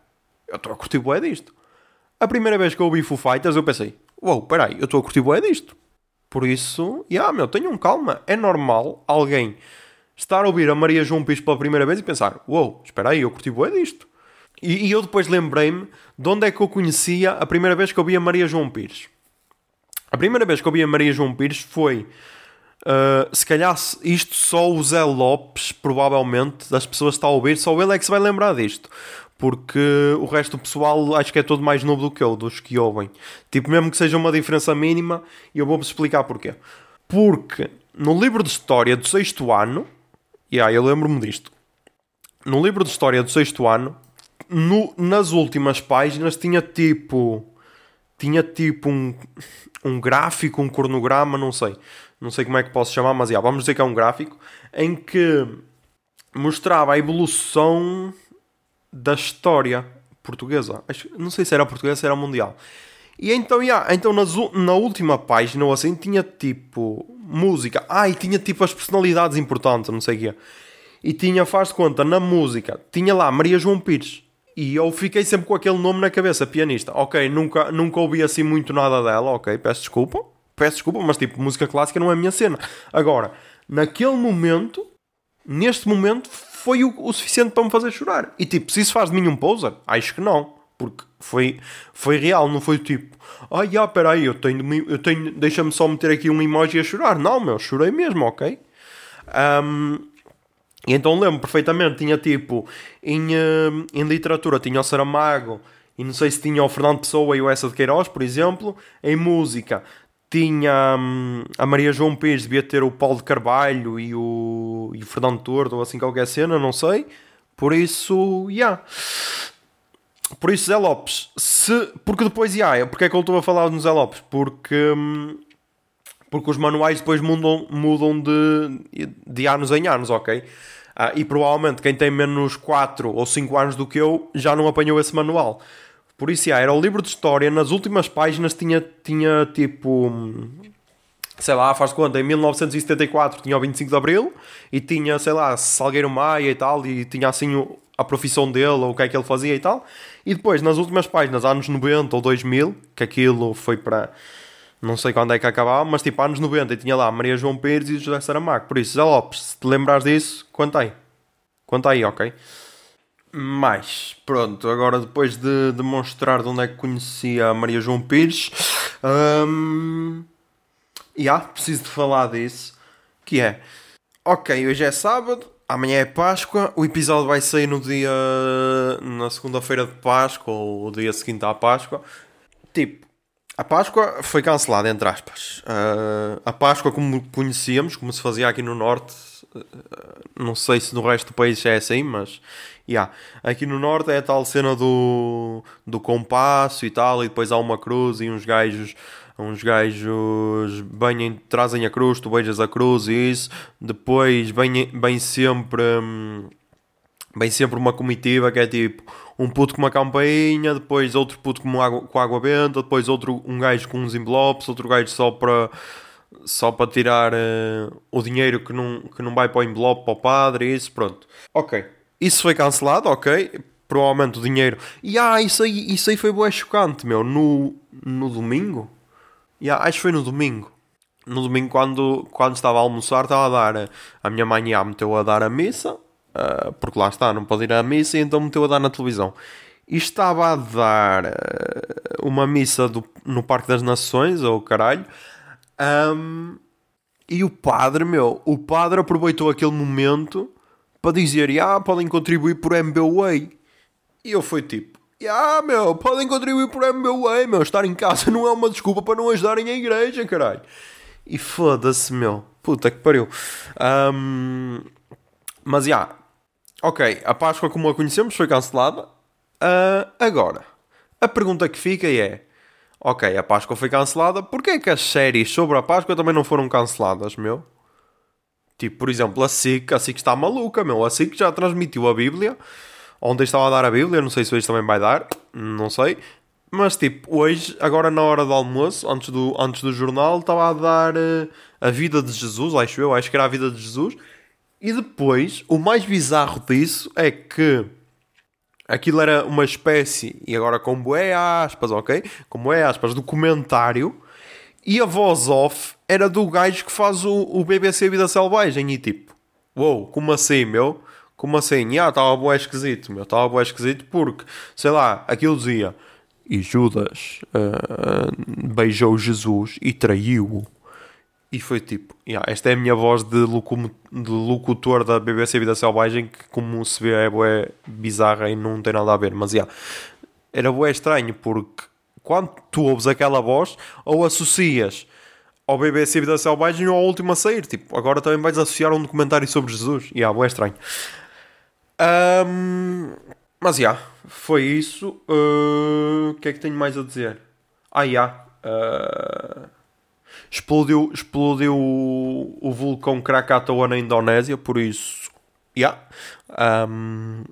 eu estou a curtir bué disto. A primeira vez que eu ouvi Foo Fighters, eu pensei, uou, peraí, eu estou a curtir bué disto. Por isso, já, yeah, meu, tenham calma. É normal alguém estar a ouvir a Maria João Pires pela primeira vez e pensar, uou, espera aí, eu curti bué disto. E, e eu depois lembrei-me de onde é que eu conhecia a primeira vez que eu vi a Maria João Pires. A primeira vez que eu vi a Maria João Pires foi Uh, se calhar isto só o Zé Lopes, provavelmente, das pessoas que está a ouvir, só ele é que se vai lembrar disto. Porque o resto do pessoal acho que é todo mais novo do que eu, dos que ouvem. Tipo, mesmo que seja uma diferença mínima, e eu vou-vos explicar porquê. Porque no livro de história do sexto ano, e yeah, eu lembro-me disto. No livro de história do sexto ano, no, nas últimas páginas tinha tipo. Tinha tipo um, um gráfico, um cronograma, não sei não sei como é que posso chamar, mas yeah, vamos dizer que é um gráfico em que mostrava a evolução da história portuguesa. Não sei se era portuguesa, se era mundial. E então, yeah, então nas, na última página ou assim tinha tipo música. Ah, e tinha tipo as personalidades importantes, não sei o quê. E tinha, faz conta, na música, tinha lá Maria João Pires. E eu fiquei sempre com aquele nome na cabeça, pianista. Ok, nunca, nunca ouvi assim muito nada dela, ok, peço desculpa peço desculpa, mas tipo, música clássica não é a minha cena. Agora, naquele momento, neste momento, foi o, o suficiente para me fazer chorar. E tipo, se isso faz de mim um poser, acho que não. Porque foi, foi real, não foi tipo, ah, peraí, eu tenho, eu tenho deixa-me só meter aqui um emoji a chorar. Não, meu, chorei mesmo, ok? Um, e então lembro perfeitamente, tinha tipo, em, em literatura tinha o Saramago, e não sei se tinha o Fernando Pessoa e o Essa de Queiroz, por exemplo. Em música tinha hum, a Maria João Pires, devia ter o Paulo de Carvalho e o, e o Fernando Tordo, ou assim qualquer cena, não sei. Por isso, já. Yeah. Por isso, Zé Lopes. Se, porque depois, já, yeah, porque é que eu estou a falar no Zé Lopes? Porque, hum, porque os manuais depois mudam, mudam de, de anos em anos, ok? Ah, e provavelmente quem tem menos 4 ou 5 anos do que eu já não apanhou esse manual. Por isso, era o livro de história, nas últimas páginas tinha, tinha tipo. Sei lá, faz conta, em 1974 tinha o 25 de Abril e tinha, sei lá, Salgueiro Maia e tal, e tinha assim a profissão dele, ou o que é que ele fazia e tal. E depois, nas últimas páginas, anos 90 ou 2000, que aquilo foi para. Não sei quando é que acabava, mas tipo, anos 90 e tinha lá Maria João Pires e José Saramago. Por isso, Zé Lopes, se te lembrares disso, conta aí. Conta aí, ok? Mas, pronto, agora depois de demonstrar de onde é que conhecia a Maria João Pires, um, yeah, preciso de falar disso, que é, ok, hoje é sábado, amanhã é Páscoa, o episódio vai sair no dia, na segunda-feira de Páscoa, ou o dia seguinte à Páscoa, tipo, a Páscoa foi cancelada, entre aspas. Uh, a Páscoa, como conhecíamos, como se fazia aqui no Norte, uh, não sei se no resto do país é assim, mas Yeah. Aqui no norte é a tal cena do, do compasso e tal, e depois há uma cruz e uns gajos, uns gajos bem, trazem a cruz, tu beijas a cruz e isso. Depois vem, vem sempre. Vem sempre uma comitiva que é tipo um puto com uma campainha, depois outro puto com água, com água benta, depois outro um gajo com uns envelopes, outro gajo só para só para tirar uh, o dinheiro que não, que não vai para o envelope para o padre e isso, pronto. Ok. Isso foi cancelado, ok. Provavelmente o dinheiro. E ah, isso aí, isso aí foi bué chocante, meu. No, no domingo? Yeah, acho que foi no domingo. No domingo, quando, quando estava a almoçar, estava a dar. A minha mãe já meteu a dar a missa. Uh, porque lá está, não pode ir à missa, então meteu a dar na televisão. E estava a dar uh, uma missa do, no Parque das Nações, ou oh, caralho. Um, e o padre, meu, o padre aproveitou aquele momento para dizer, ah, podem contribuir por MBWay. E eu fui tipo, ah, meu, podem contribuir por MBWay, meu, estar em casa (laughs) não é uma desculpa para não ajudarem a igreja, caralho. E foda-se, meu, puta que pariu. Um, mas, já, yeah, ok, a Páscoa como a conhecemos foi cancelada. Uh, agora, a pergunta que fica é, ok, a Páscoa foi cancelada, porquê é que as séries sobre a Páscoa também não foram canceladas, meu? Tipo, por exemplo, a SIC, a SIC está maluca, meu. A SIC já transmitiu a Bíblia. Ontem estava a dar a Bíblia, não sei se hoje também vai dar, não sei. Mas tipo, hoje, agora na hora do almoço, antes do, antes do jornal, estava a dar uh, a vida de Jesus, acho eu, acho que era a vida de Jesus. E depois, o mais bizarro disso é que aquilo era uma espécie, e agora com bué aspas, ok? Com bué aspas, documentário, e a voz off era do gajo que faz o, o BBC Vida Selvagem, e tipo, uou, wow, como assim, meu? Como assim? Ah, estava bué esquisito, meu, estava bué esquisito porque, sei lá, aquilo dizia, e Judas uh, beijou Jesus e traiu-o. E foi tipo, yeah, esta é a minha voz de, de, locutor da BBC Vida Selvagem, que como se vê é bué bizarra e não tem nada a ver, mas yeah, era bué estranho porque quando tu ouves aquela voz, ou associas ao BBC Vida Selvagem ou ao último a sair, tipo, agora também vais associar um documentário sobre Jesus, e yeah, bué estranho. Um, mas já, yeah, foi isso. Uh, o que é que tenho mais a dizer? Ah, já. Yeah, uh, explodiu, explodiu o, o vulcão Krakatoa na Indonésia, por isso, yeah. um,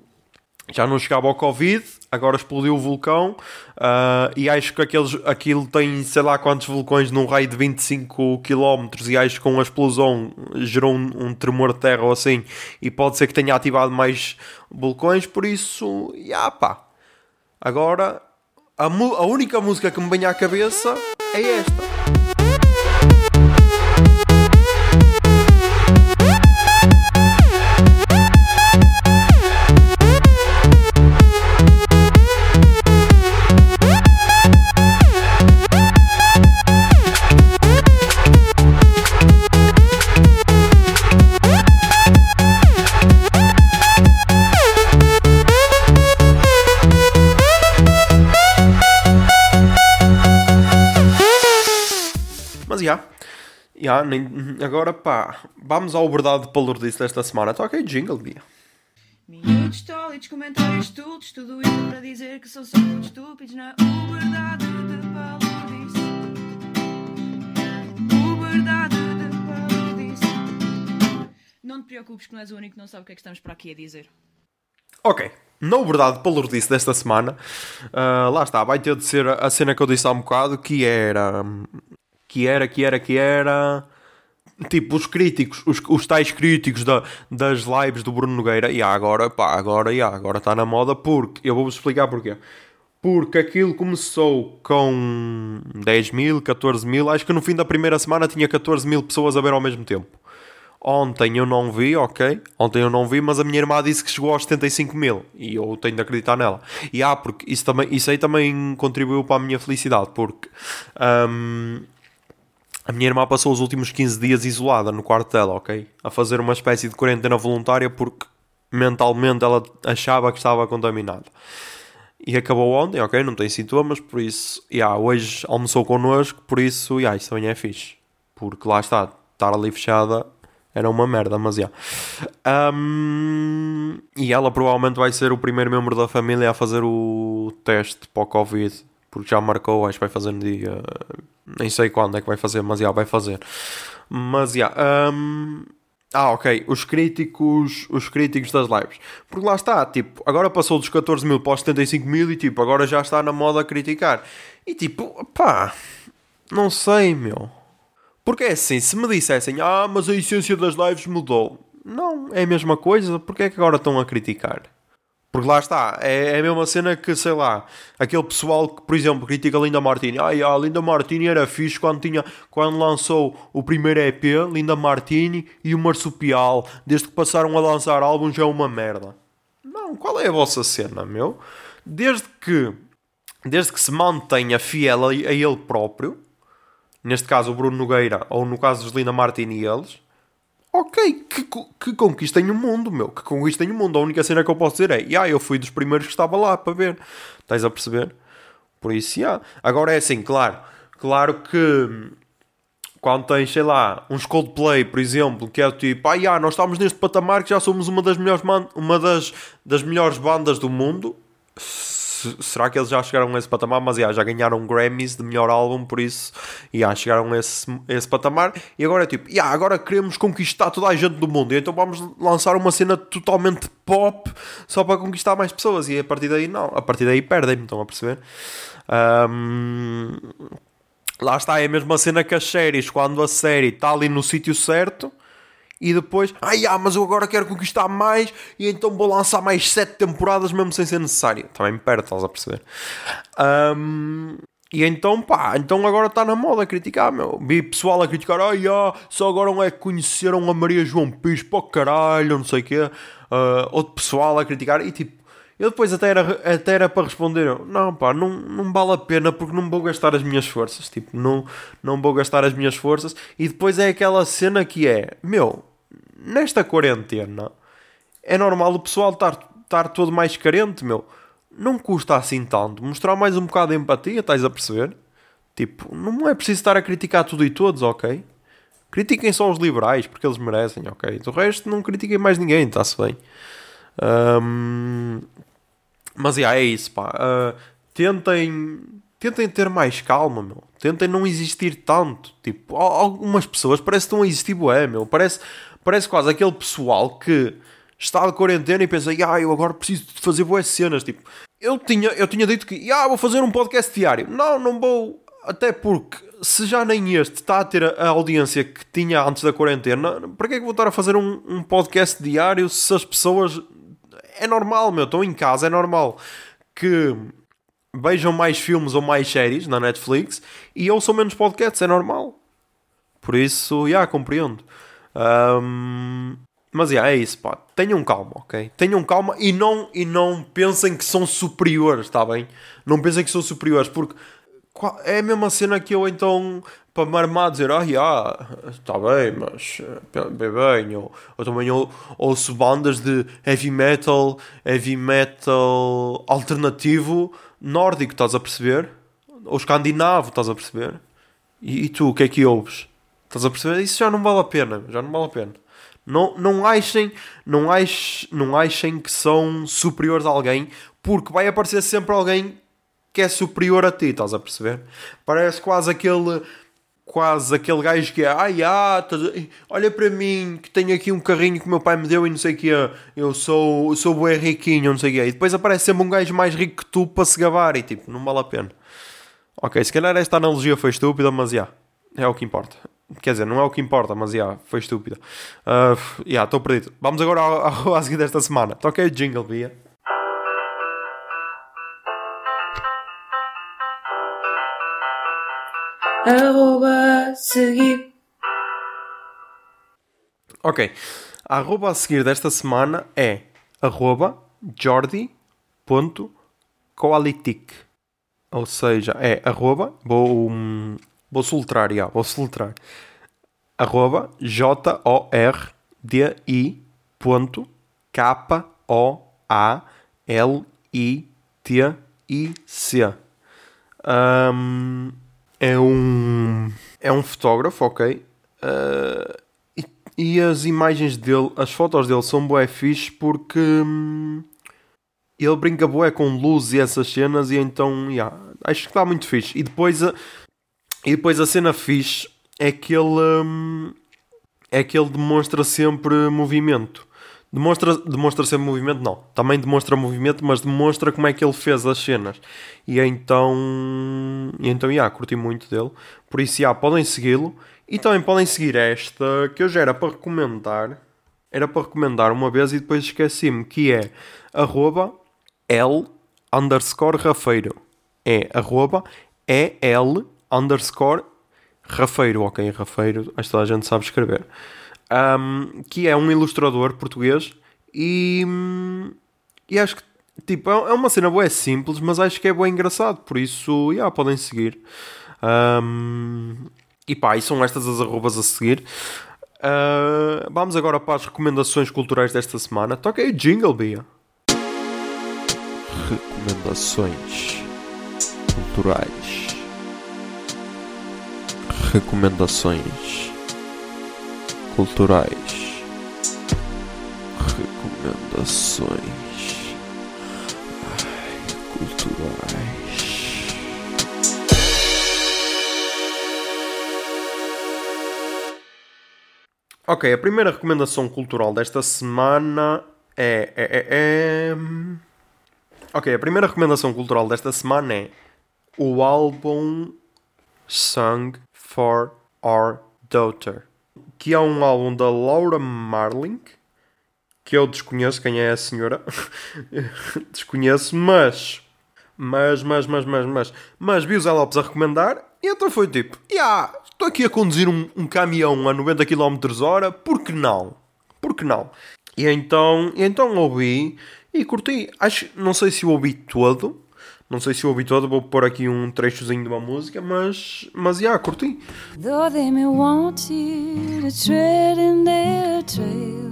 já não chegava ao Covid, agora explodiu o vulcão uh, e acho que aqueles, aquilo tem sei lá quantos vulcões num raio de 25 km e acho que com a explosão gerou um, um, tremor de terra ou assim e pode ser que tenha ativado mais vulcões, por isso, yeah, pá. Agora, a, a única música que me vem à cabeça é esta. Yeah, nem, agora pá, vamos ao verdade palurdice desta semana. Toca aí jingle, Bia. Minutos tólitos, comentários estúpidos, tudo isso para dizer que são só muito estúpidos na verdade de palurdice. verdade de palurdice. Não te preocupes que não és o único que não sabe o que é que estamos para aqui a dizer. Ok. Na verdade, palurdice desta semana, uh, lá está, vai ter de ser a cena que eu disse há um bocado, que era que era, que era, que era. Tipo, os críticos, os, os tais críticos da, das lives do Bruno Nogueira, e agora, pá, agora, yeah, agora está na moda porque, eu vou-vos explicar porquê. Porque aquilo começou com 10 mil, 14 mil, acho que no fim da primeira semana tinha 14 mil pessoas a ver ao mesmo tempo. Ontem eu não vi, ok? Ontem eu não vi, mas a minha irmã disse que chegou aos 75 mil e eu tenho de acreditar nela. E ah, porque isso, também, isso aí também contribuiu para a minha felicidade, porque um, a minha irmã passou os últimos 15 dias isolada no quarto dela, ok? A fazer uma espécie de quarentena voluntária porque mentalmente ela achava que estava contaminada. E acabou ontem, ok? Não tem sintomas, por isso, yeah, hoje almoçou connosco, por isso, yeah, isso também é fixe. Porque lá está, estar ali fechada era uma merda, mas. Yeah. Um, e ela provavelmente vai ser o primeiro membro da família a fazer o teste para o Covid, porque já marcou, acho que vai fazer no dia nem sei quando é que vai fazer, mas já vai fazer. Mas já. Um... Ah, ok. Os críticos, os críticos das lives. Porque lá está, tipo, agora passou dos 14 mil para os 75 mil e tipo, agora já está na moda criticar. E tipo, pá, não sei, meu. Porque é assim, se me dissessem, ah, mas a essência das lives mudou. Não, é a mesma coisa, porque é que agora estão a criticar? Porque lá está, é, é a mesma cena que, sei lá, aquele pessoal que, por exemplo, critica a Linda Martini. Ai, a Linda Martini era fixe quando, tinha, quando lançou o primeiro EP, Linda Martini e o Marsupial. Desde que passaram a lançar álbuns é uma merda. Não, qual é a vossa cena, meu? Desde que, desde que se mantenha fiel a, a ele próprio, neste caso o Bruno Nogueira, ou no caso dos Linda Martini e eles, ok, que, que conquistem o mundo, meu, que conquistem o mundo. A única cena que eu posso dizer é, ah, eu fui dos primeiros que estava lá para ver. Estás a perceber? Por isso, yeah. Agora é assim, claro, claro que quando tens, sei lá, uns Coldplay, por exemplo, que é tipo, ah, yeah, nós estamos neste patamar que já somos uma das melhores, uma das, das melhores bandas do mundo será que eles já chegaram a esse patamar? Mas yeah, já ganharam Grammys de melhor álbum, por isso yeah, chegaram a esse, a esse patamar. E agora é tipo, yeah, agora queremos conquistar toda a gente do mundo, então vamos lançar uma cena totalmente pop só para conquistar mais pessoas. E a partir daí, não, a partir daí perdem-me, estão a perceber? Um, lá está, é a mesma cena que as séries, quando a série está ali no sítio certo e depois, ai ah, mas eu agora quero conquistar mais e então vou lançar mais sete temporadas mesmo sem ser necessário. Também me perde, estás a perceber? Um, e então, pá, então agora está na moda criticar, meu. Vi pessoal a criticar, ai ah, só agora não é que conheceram a Maria João Pires, pô caralho, não sei o quê. Uh, outro pessoal a criticar e tipo, eu depois até era, até era para responder, não pá, não, não vale a pena porque não vou gastar as minhas forças. Tipo, não, não vou gastar as minhas forças. E depois é aquela cena que é, meu, nesta quarentena é normal o pessoal estar, estar todo mais carente, meu. Não custa assim tanto. Mostrar mais um bocado de empatia, estás a perceber? Tipo, não é preciso estar a criticar tudo e todos, ok? Critiquem só os liberais, porque eles merecem, ok? Do resto, não critiquem mais ninguém, está-se bem. Um, mas yeah, é isso, pá. Uh, tentem, tentem ter mais calma, meu. Tentem não existir tanto. Tipo, algumas pessoas parece que estão a existir bué, meu. Parece, parece quase aquele pessoal que está de quarentena e pensa, ah, eu agora preciso de fazer boas cenas. Tipo, eu tinha, eu tinha dito que, ah, vou fazer um podcast diário. Não, não vou. Até porque, se já nem este está a ter a audiência que tinha antes da quarentena, para que é que vou estar a fazer um, um podcast diário se as pessoas é normal, meu, estão em casa, é normal que vejam mais filmes ou mais séries na Netflix e ouçam menos podcasts, é normal. Por isso, já, yeah, compreendo. Um, mas yeah, é isso, pá. Tenham calma, ok? Tenham calma e não, e não pensem que são superiores, está bem? Não pensem que são superiores, porque é a mesma cena que eu então para me armar dizer, ah, yeah, está bem, mas eh, bem, bem. Eu, eu também ou, ouço bandas de heavy metal, heavy metal alternativo nórdico, estás a perceber? Ou escandinavo, estás a perceber? E, e, tu, o que é que ouves? Estás a perceber? Isso já não vale a pena, já não vale a pena. Não, não, achem, não, achem, não achem que são superiores a alguém, porque vai aparecer sempre alguém que é superior a ti, estás a perceber? Parece quase aquele quase aquele gajo que é ai ah, olha para mim que tenho aqui um carrinho que o meu pai me deu e não sei o que eu sou, sou bem riquinho, não sei o que e depois aparece sempre um gajo mais rico que tu para se gabar e tipo, não vale a pena ok, se calhar esta analogia foi estúpida mas já, é o que importa quer dizer, não é o que importa, mas já, foi estúpida uh, já, estou perdido vamos agora ao, ao, ao seguir desta semana toquei o jingle, Bia arroba seguir. Ok. A arroba a seguir desta semana é arroba jordi.coalitic. Ou seja, é arroba, vou, um, vou soltrar, já, vou soltrar. Arroba J-O-R-D-I ponto K-O-A-L-I-T-I-C. Um, é um é um fotógrafo, ok? Uh, e, e, as imagens dele, as fotos dele são bué fixe porque hum, ele brinca bué com luz e essas cenas e então, yeah, acho que está muito fixe. E depois a, e depois a cena fixe é que ele hum, é que ele demonstra sempre movimento. Demonstra, demonstra sempre movimento? Não. Também demonstra movimento, mas demonstra como é que ele fez as cenas. E então, e então, yeah, curti muito dele. Por isso, yeah, podem segui-lo. E também podem seguir esta, que eu já era para recomendar. Era para recomendar uma vez e depois esqueci-me, que é arroba L underscore Rafeiro. É arroba EL underscore Rafeiro. Ok, Rafeiro, acho que toda a gente sabe escrever um, que é um ilustrador português e, e acho que tipo, é, é uma cena boa, é simples, mas acho que é bem engraçado, por isso yeah, podem seguir. Um, e pá, e são estas as arrobas a seguir. Uh, vamos agora para as recomendações culturais desta semana. Toca aí jingle, Bia. Recomendações culturais. Recomendações culturais, recomendações Ai, culturais. Ok, a primeira recomendação cultural desta semana é, é, é, é... Ok, a primeira recomendação cultural desta semana é o álbum Song for Our Daughter que é um álbum da Laura Marling, que eu desconheço quem é a senhora. (laughs) desconheço, mas. Mas, mas, mas, mas, mas. Mas vi o Zé Lopes a recomendar e então foi tipo: yeah, estou aqui a conduzir um, um caminhão a 90 km hora, por que não? Por que não? E então, e então ouvi e curti. Acho, não sei se o ouvi todo. Não sei se ouvi todo, vou pôr aqui um trechozinho de uma música, mas, mas, yeah, curti. Though they may want you to tread in their trail.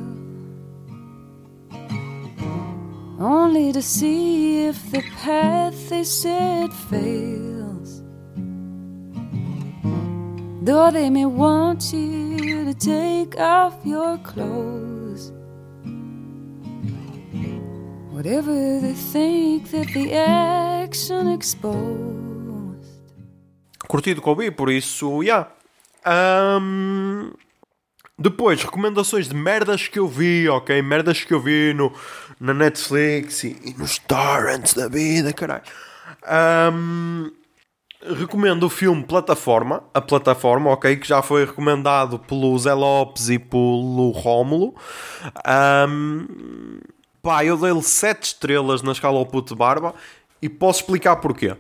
Only to see if the path they set fails. Though they may want you to take off your clothes Whatever they think that the action exposed. Curtido com o por isso, já. Yeah. Um, depois, recomendações de merdas que eu vi, ok? Merdas que eu vi no, na Netflix e, e nos torrents da vida, caralho. Um, recomendo o filme Plataforma, a Plataforma, ok? Que já foi recomendado pelo Zé Lopes e pelo Rómulo. Um, Pá, eu dei-lhe 7 estrelas na escala ao puto de barba e posso explicar porquê.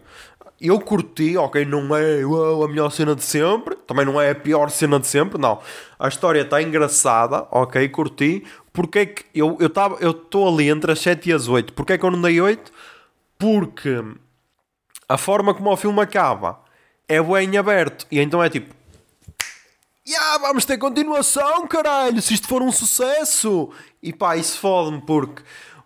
Eu curti, ok, não é a melhor cena de sempre, também não é a pior cena de sempre, não. A história está engraçada, ok, curti. Porque é que eu estou eu eu ali entre as 7 e as 8? Porque é que eu não dei 8? Porque a forma como o filme acaba é bem aberto e então é tipo yeah, vamos ter continuação, caralho, se isto for um sucesso. E pá, isso fode-me porque,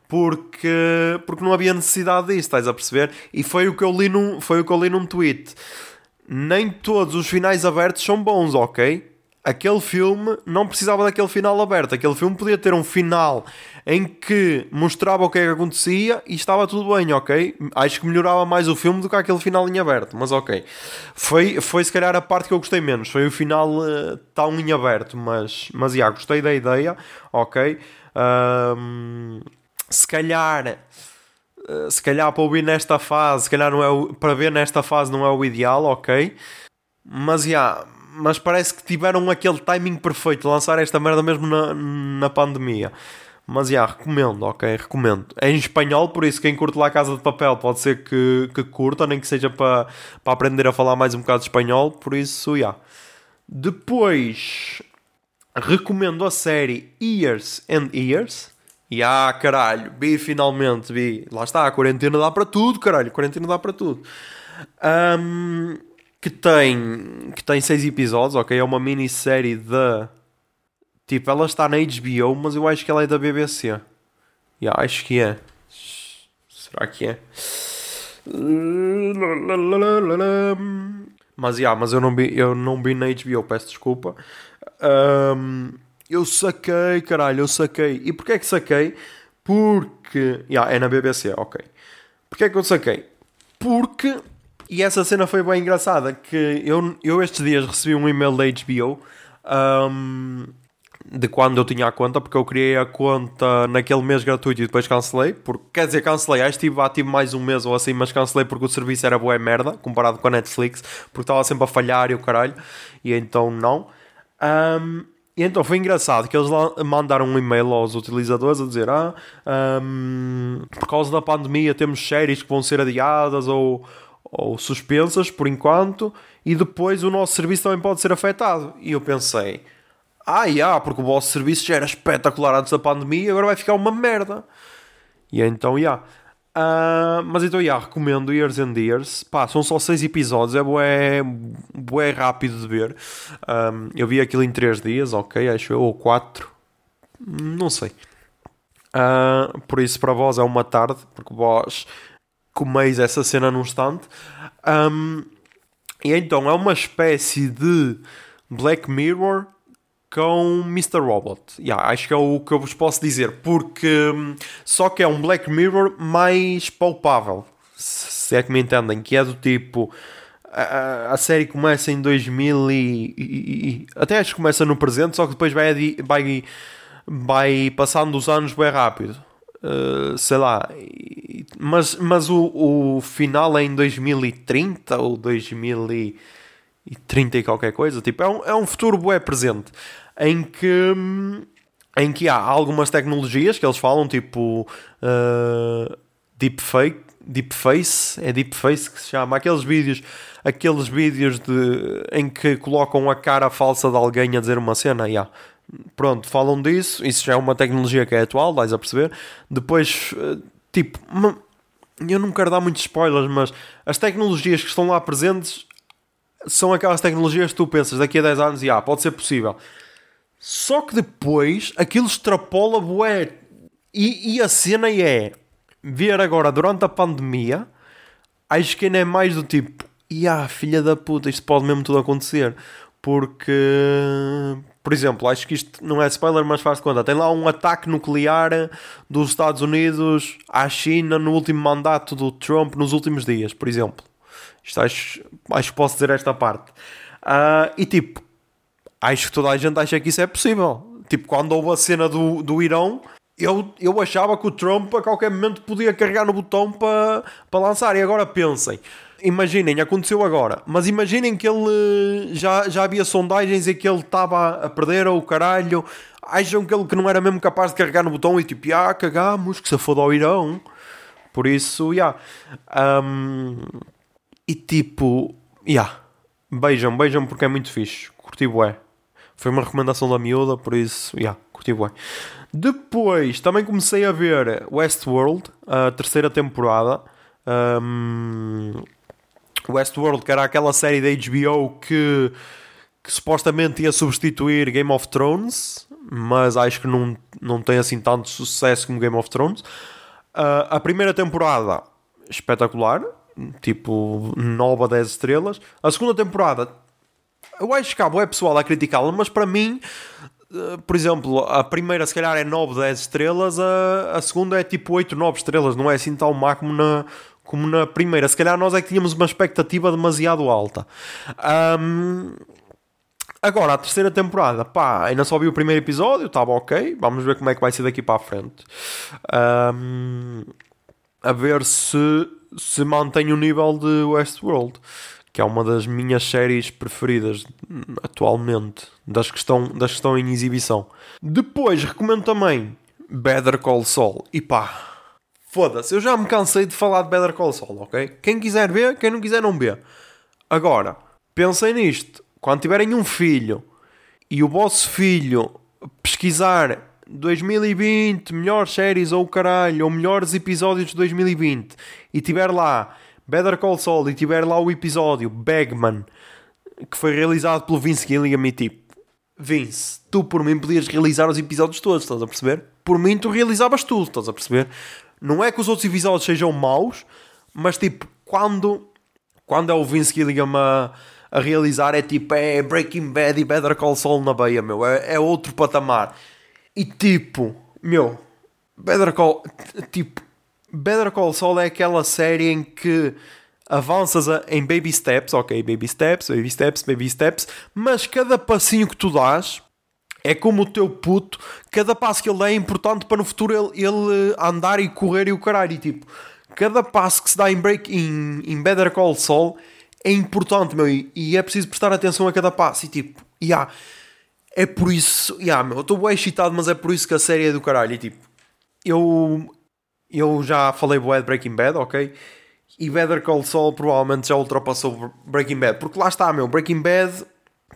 porque, porque não havia necessidade disso, estás a perceber? E foi o que eu li num, foi o que eu li num tweet. Nem todos os finais abertos são bons, ok? Aquele filme não precisava daquele final aberto. Aquele filme podia ter um final em que mostrava o que é que acontecia e estava tudo bem, ok? Acho que melhorava mais o filme do que aquele final em aberto, mas ok. Foi, foi se calhar a parte que eu gostei menos. Foi o final uh, tão em aberto, mas, mas yeah, gostei da ideia, ok? Um, se calhar. Uh, se calhar para ouvir nesta fase, se calhar não é o, para ver nesta fase não é o ideal, ok? Mas já, yeah, mas parece que tiveram aquele timing perfeito de lançar esta merda mesmo na, na pandemia. Mas já, yeah, recomendo, ok? Recomendo. É em espanhol, por isso quem curte lá a Casa de Papel pode ser que, que curta, nem que seja para, para aprender a falar mais um bocado de espanhol, por isso, já. Yeah. Depois, recomendo a série Years and Years. E ah, caralho, vi finalmente, vi. Lá está, a quarentena dá para tudo, caralho, a quarentena dá para tudo. Um, que tem, que tem seis episódios, ok? É uma minissérie da. Tipo, ela está na HBO, mas eu acho que ela é da BBC. Yeah, acho que é. Será que é? Mas, yeah, mas eu não vi, eu não vi na HBO, peço desculpa. Um, eu saquei, caralho, eu saquei. E porquê é que saquei? Porque. Yeah, é na BBC, ok. Porquê é que eu saquei? Porque e essa cena foi bem engraçada, que eu, eu estes dias recebi um e-mail da HBO um, de quando eu tinha a conta, porque eu criei a conta naquele mês gratuito e depois cancelei, porque, quer dizer, cancelei, acho que estive ativo mais um mês ou assim, mas cancelei porque o serviço era boa merda, comparado com a Netflix, porque estava sempre a falhar e o caralho, e então não. Um, e então foi engraçado que eles mandaram um e-mail aos utilizadores a dizer: Ah, um, por causa da pandemia temos séries que vão ser adiadas ou, ou suspensas por enquanto, e depois o nosso serviço também pode ser afetado. E eu pensei, ah, yeah, porque o vosso serviço já era espetacular antes da pandemia, agora vai ficar uma merda. E então, já. Yeah. Uh, mas então, yeah, recomendo Years and Years. Pá, são só 6 episódios, é bué, bué rápido de ver. Um, eu vi aquilo em 3 dias, ok, acho eu, ou 4. Não sei. Uh, por isso, para vós é uma tarde, porque vós comeis essa cena num instante. Um, e então é uma espécie de Black Mirror com Mr. Robot. Yeah, acho que é o que eu vos posso dizer, porque um, só que é um Black Mirror mais palpável, se é que me entendem, que é do tipo. A, a série começa em 2000 e, e, e, até acho que começa no presente, só que depois vai, vai, vai passando os anos bem rápido. Uh, sei lá, mas, mas o, o final é em 2030 ou 2030 e qualquer coisa, tipo, é um, é um futuro bué presente. em que em que há algumas tecnologias que eles falam, tipo uh, deepfake, deepface, é deepface que se chama, aqueles vídeos, aqueles vídeos de, em que colocam a cara falsa de alguém a dizer uma cena, yeah. Pronto, falam disso, isso já é uma tecnologia que é atual, vais a perceber. Depois, uh, tipo, eu não quero dar muitos spoilers, mas as tecnologias que estão lá presentes são aquelas tecnologias que tu pensas daqui a 10 anos e ah, pode ser possível. Só que depois aquilo extrapola bué. E, e a cena é ver agora durante a pandemia, acho que ainda é mais do tipo, e ah, filha da puta, isto pode mesmo tudo acontecer. Porque, por exemplo, acho que isto não é spoiler, mas faz conta. Tem lá um ataque nuclear dos Estados Unidos à China no último mandato do Trump nos últimos dias, por exemplo. Isto acho, acho que posso dizer esta parte. Uh, e tipo, acho que toda a gente acha que isso é possível. Tipo, quando houve a cena do, do Irão, eu, eu achava que o Trump a qualquer momento podia carregar no botão para pa lançar. E agora pensem, imaginem, aconteceu agora, mas imaginem que ele já, já havia sondagens e que ele estava a perder o caralho. Acham que ele que não era mesmo capaz de carregar no botão e tipo, ah, cagamos, que se foda ao Irão. Por isso, já. Yeah. Um, e tipo, já. Yeah. Beijam, beijam porque é muito fixe. Curti bué. Foi uma recomendação da miúda, por isso, já, yeah, curti bué. Depois, também comecei a ver Westworld, a terceira temporada. Um, Westworld, que era aquela série da HBO que, que supostamente ia substituir Game of Thrones, mas acho que não, não tem assim tanto sucesso como Game of Thrones. Uh, a primeira temporada, espetacular tipo 9 a 10 estrelas. A segunda temporada, eu acho que há é pessoal a criticá-la, mas para mim, eh, por exemplo, a primeira se calhar é 9, 10 estrelas, a, a segunda é tipo 8, 9 estrelas, não é assim tão má como na, como na primeira. Se calhar nós é que tínhamos uma expectativa demasiado alta. Um, agora, a terceira temporada, pá, ainda só vi o primeiro episódio, estava ok, vamos ver como é que vai ser daqui para a frente. Um, a ver se se mantém o nível de Westworld, que é uma das minhas séries preferidas atualmente, das que estão, das que estão em exibição. Depois recomendo também Better Call Saul. E pá, foda-se, eu já me cansei de falar de Better Call Saul, ok? Quem quiser ver, quem não quiser não vê. Agora, pensem nisto, quando tiverem um filho e o vosso filho pesquisar 2020, melhores séries ou caralho, ou melhores episódios de 2020, e tiver lá Better Call Saul e tiver lá o episódio Bagman, que foi realizado pelo Vince Gilligan e tipo, Vince, tu por mim podias realizar os episódios todos, estás a perceber? Por mim tu realizavas tudo, estás a perceber? Não é que os outros episódios sejam maus, mas tipo, quando, quando é o Vince Gilligan a, a realizar é tipo, é Breaking Bad e Better Call Saul na beia, meu, é, é outro patamar. E tipo, meu, Better Call, tipo, Better Call Saul é aquela série em que avanças em baby steps, ok, baby steps, baby steps, baby steps, mas cada passinho que tu dás é como o teu puto, cada passo que ele dá é importante para no futuro ele, ele andar e correr e o caralho. E tipo, cada passo que se dá em, break, em, em Better Call Saul é importante, meu, e, e é preciso prestar atenção a cada passo. E tipo, yeah, é por isso, yeah, meu, eu estou bem excitado, mas é por isso que a série é do caralho. E tipo, eu, eu já falei bué de Breaking Bad, ok? E Better Call Saul provavelmente já ultrapassou Breaking Bad. Porque lá está, meu, Breaking Bad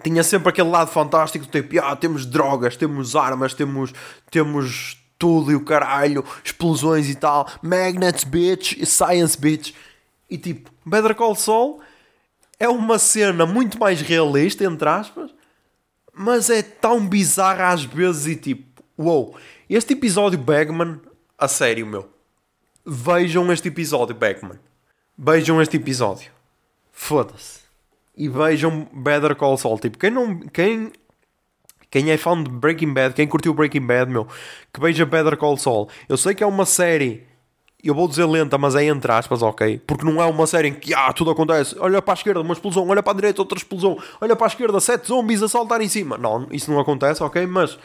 tinha sempre aquele lado fantástico, tipo, ah, temos drogas, temos armas, temos, temos tudo e o caralho, explosões e tal, magnets, bitch, science, bitch. E tipo, Better Call Saul é uma cena muito mais realista, entre aspas, mas é tão bizarra às vezes e tipo, wow, este episódio Bagman, a sério, meu. Vejam este episódio, Bagman. Vejam este episódio. Foda-se. E vejam Better Call Saul. Tipo, quem não. Quem, quem é fã de Breaking Bad, quem curtiu Breaking Bad, meu, que veja Better Call Saul. Eu sei que é uma série eu vou dizer lenta, mas é entre aspas, ok? Porque não é uma série em que ah, tudo acontece. Olha para a esquerda, uma explosão, olha para a direita, outra explosão, olha para a esquerda, sete zombies a saltar em cima. Não, isso não acontece, ok? Mas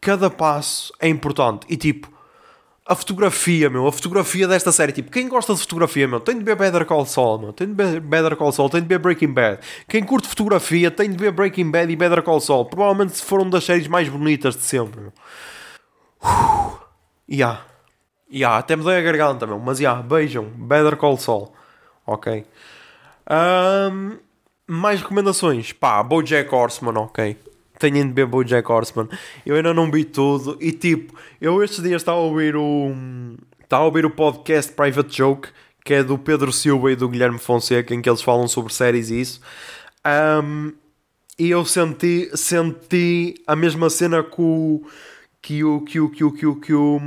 cada passo é importante. E tipo, a fotografia, meu, a fotografia desta série. Tipo, quem gosta de fotografia, meu, tem de ver Better Call Saul, meu, tem de ver Better Call Saul, tem de ver Breaking Bad. Quem curte fotografia tem de ver Breaking Bad e Better Call Saul. Provavelmente foram das séries mais bonitas de sempre, meu. Uh, yeah. Yeah, até me dei a garganta, meu, mas yeah, beijam, Better Call Saul. Ok. Um, mais recomendações, pá, BoJack Horseman, ok tenho de ver BoJack Horseman. Eu ainda não vi tudo e tipo, eu estes dias estava a ouvir o estava a ouvir o podcast Private Joke que é do Pedro Silva e do Guilherme Fonseca em que eles falam sobre séries e isso. Um, e eu senti, senti a mesma cena que o que o que o que o que o, que o,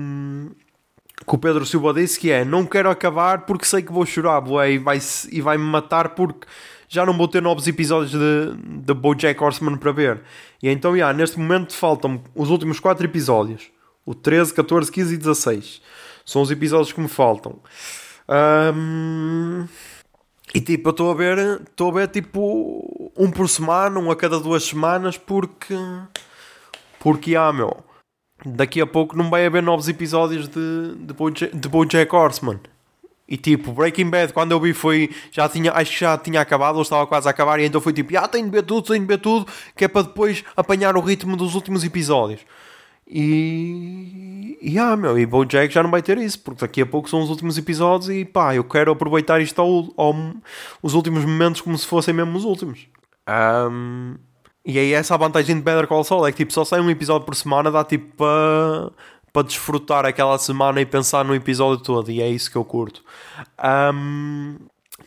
que o Pedro Silva disse que é não quero acabar porque sei que vou chorar bué, e vai e vai me matar porque já não vou ter novos episódios de, de BoJack Horseman para ver. E então, yeah, neste momento faltam os últimos 4 episódios. O 13, 14, 15 e 16. São os episódios que me faltam. Um... E tipo, eu estou a ver, estou a ver tipo um por semana, um a cada duas semanas, porque porque ah meu, daqui a pouco não vai haver novos episódios de, de, Bojack, de Bojack Horseman. E tipo, Breaking Bad, quando eu vi foi. Já tinha, acho que já tinha acabado, ou estava quase a acabar, e então foi tipo, ah, tenho de ver tudo, tenho de ver tudo, que é para depois apanhar o ritmo dos últimos episódios. E. E ah, meu, e Bojack já não vai ter isso, porque daqui a pouco são os últimos episódios e pá, eu quero aproveitar isto ao, ao os últimos momentos como se fossem mesmo os últimos. Um, e aí essa a vantagem de Better Call Saul é que tipo, só sai um episódio por semana, dá tipo para para desfrutar aquela semana e pensar no episódio todo, e é isso que eu curto. Um,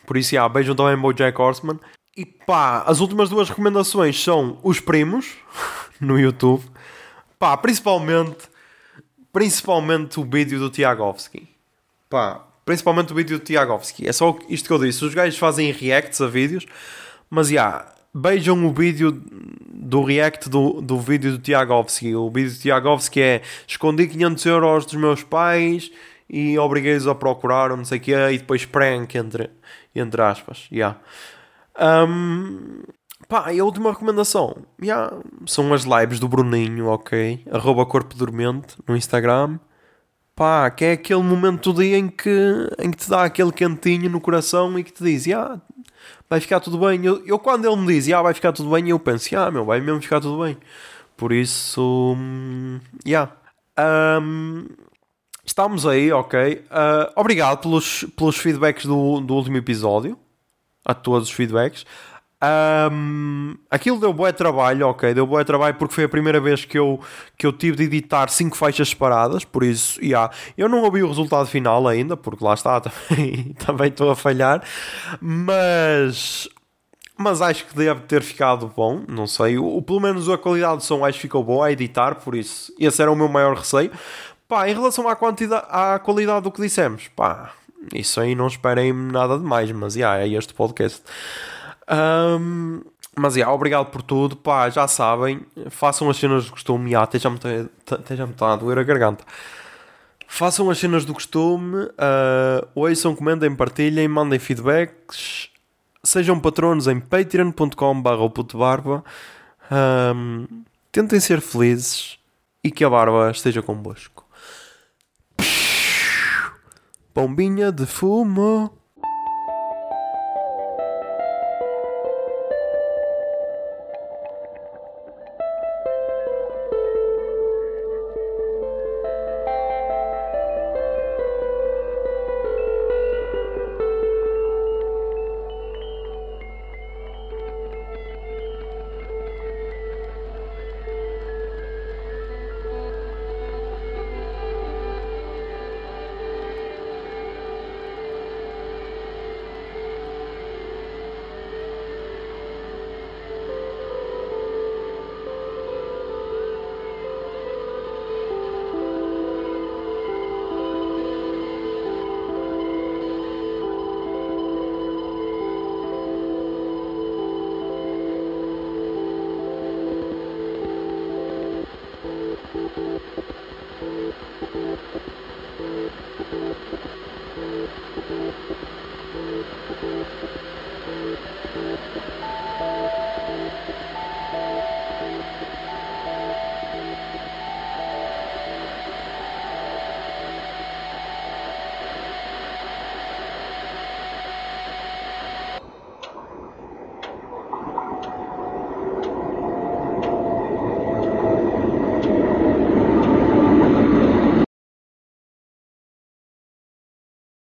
por isso, yeah, beijam também Bojack Horseman. E pá, as últimas duas recomendações são Os Primos, (laughs) no YouTube. Pá, principalmente, principalmente o vídeo do Tiagovski. Pá, principalmente o vídeo do Tiagovski. É só isto que eu disse. Os gajos fazem reacts a vídeos, mas já, yeah, Vejam o vídeo do react do, do vídeo do Tiagovski. O vídeo do Tiagovski é escondi 500 euros dos meus pais e obriguei-os a procurar, não sei o quê, e depois prank, entre, entre aspas. Yeah. Um, pá, e a última recomendação yeah, são as lives do Bruninho, ok? Arroba Corpo Dormente no Instagram. Pá, que é aquele momento do dia em que, em que te dá aquele cantinho no coração e que te diz, yeah, vai ficar tudo bem. Eu, eu quando ele me diz, ah, vai ficar tudo bem, eu penso, ah, meu, vai mesmo ficar tudo bem. Por isso, hum, yeah. Um, estamos aí, ok. Uh, obrigado pelos, pelos feedbacks do, do último episódio. A todos os feedbacks. Um, aquilo deu bué trabalho, ok, deu bué trabalho porque foi a primeira vez que eu, que eu tive de editar 5 faixas separadas, por isso, yeah, eu não ouvi o resultado final ainda, porque lá está, (laughs) também, também estou a falhar, mas, mas acho que deve ter ficado bom, não sei, o, pelo menos a qualidade do som acho que ficou boa a editar, por isso, esse era o meu maior receio. Pá, em relação à, quantidade, à qualidade do que dissemos, pá, isso aí não esperem nada demais, mas yeah, é este podcast. Um, mas yeah, obrigado por tudo. Pá, já sabem, façam as cenas do costume. Yeah, até já me está a doer a garganta. Façam as cenas do costume, uh, ouçam, comentem, partilhem, mandem feedbacks, sejam patronos em patreon.com.br um, tentem ser felizes e que a barba esteja convosco. Bombinha de fumo.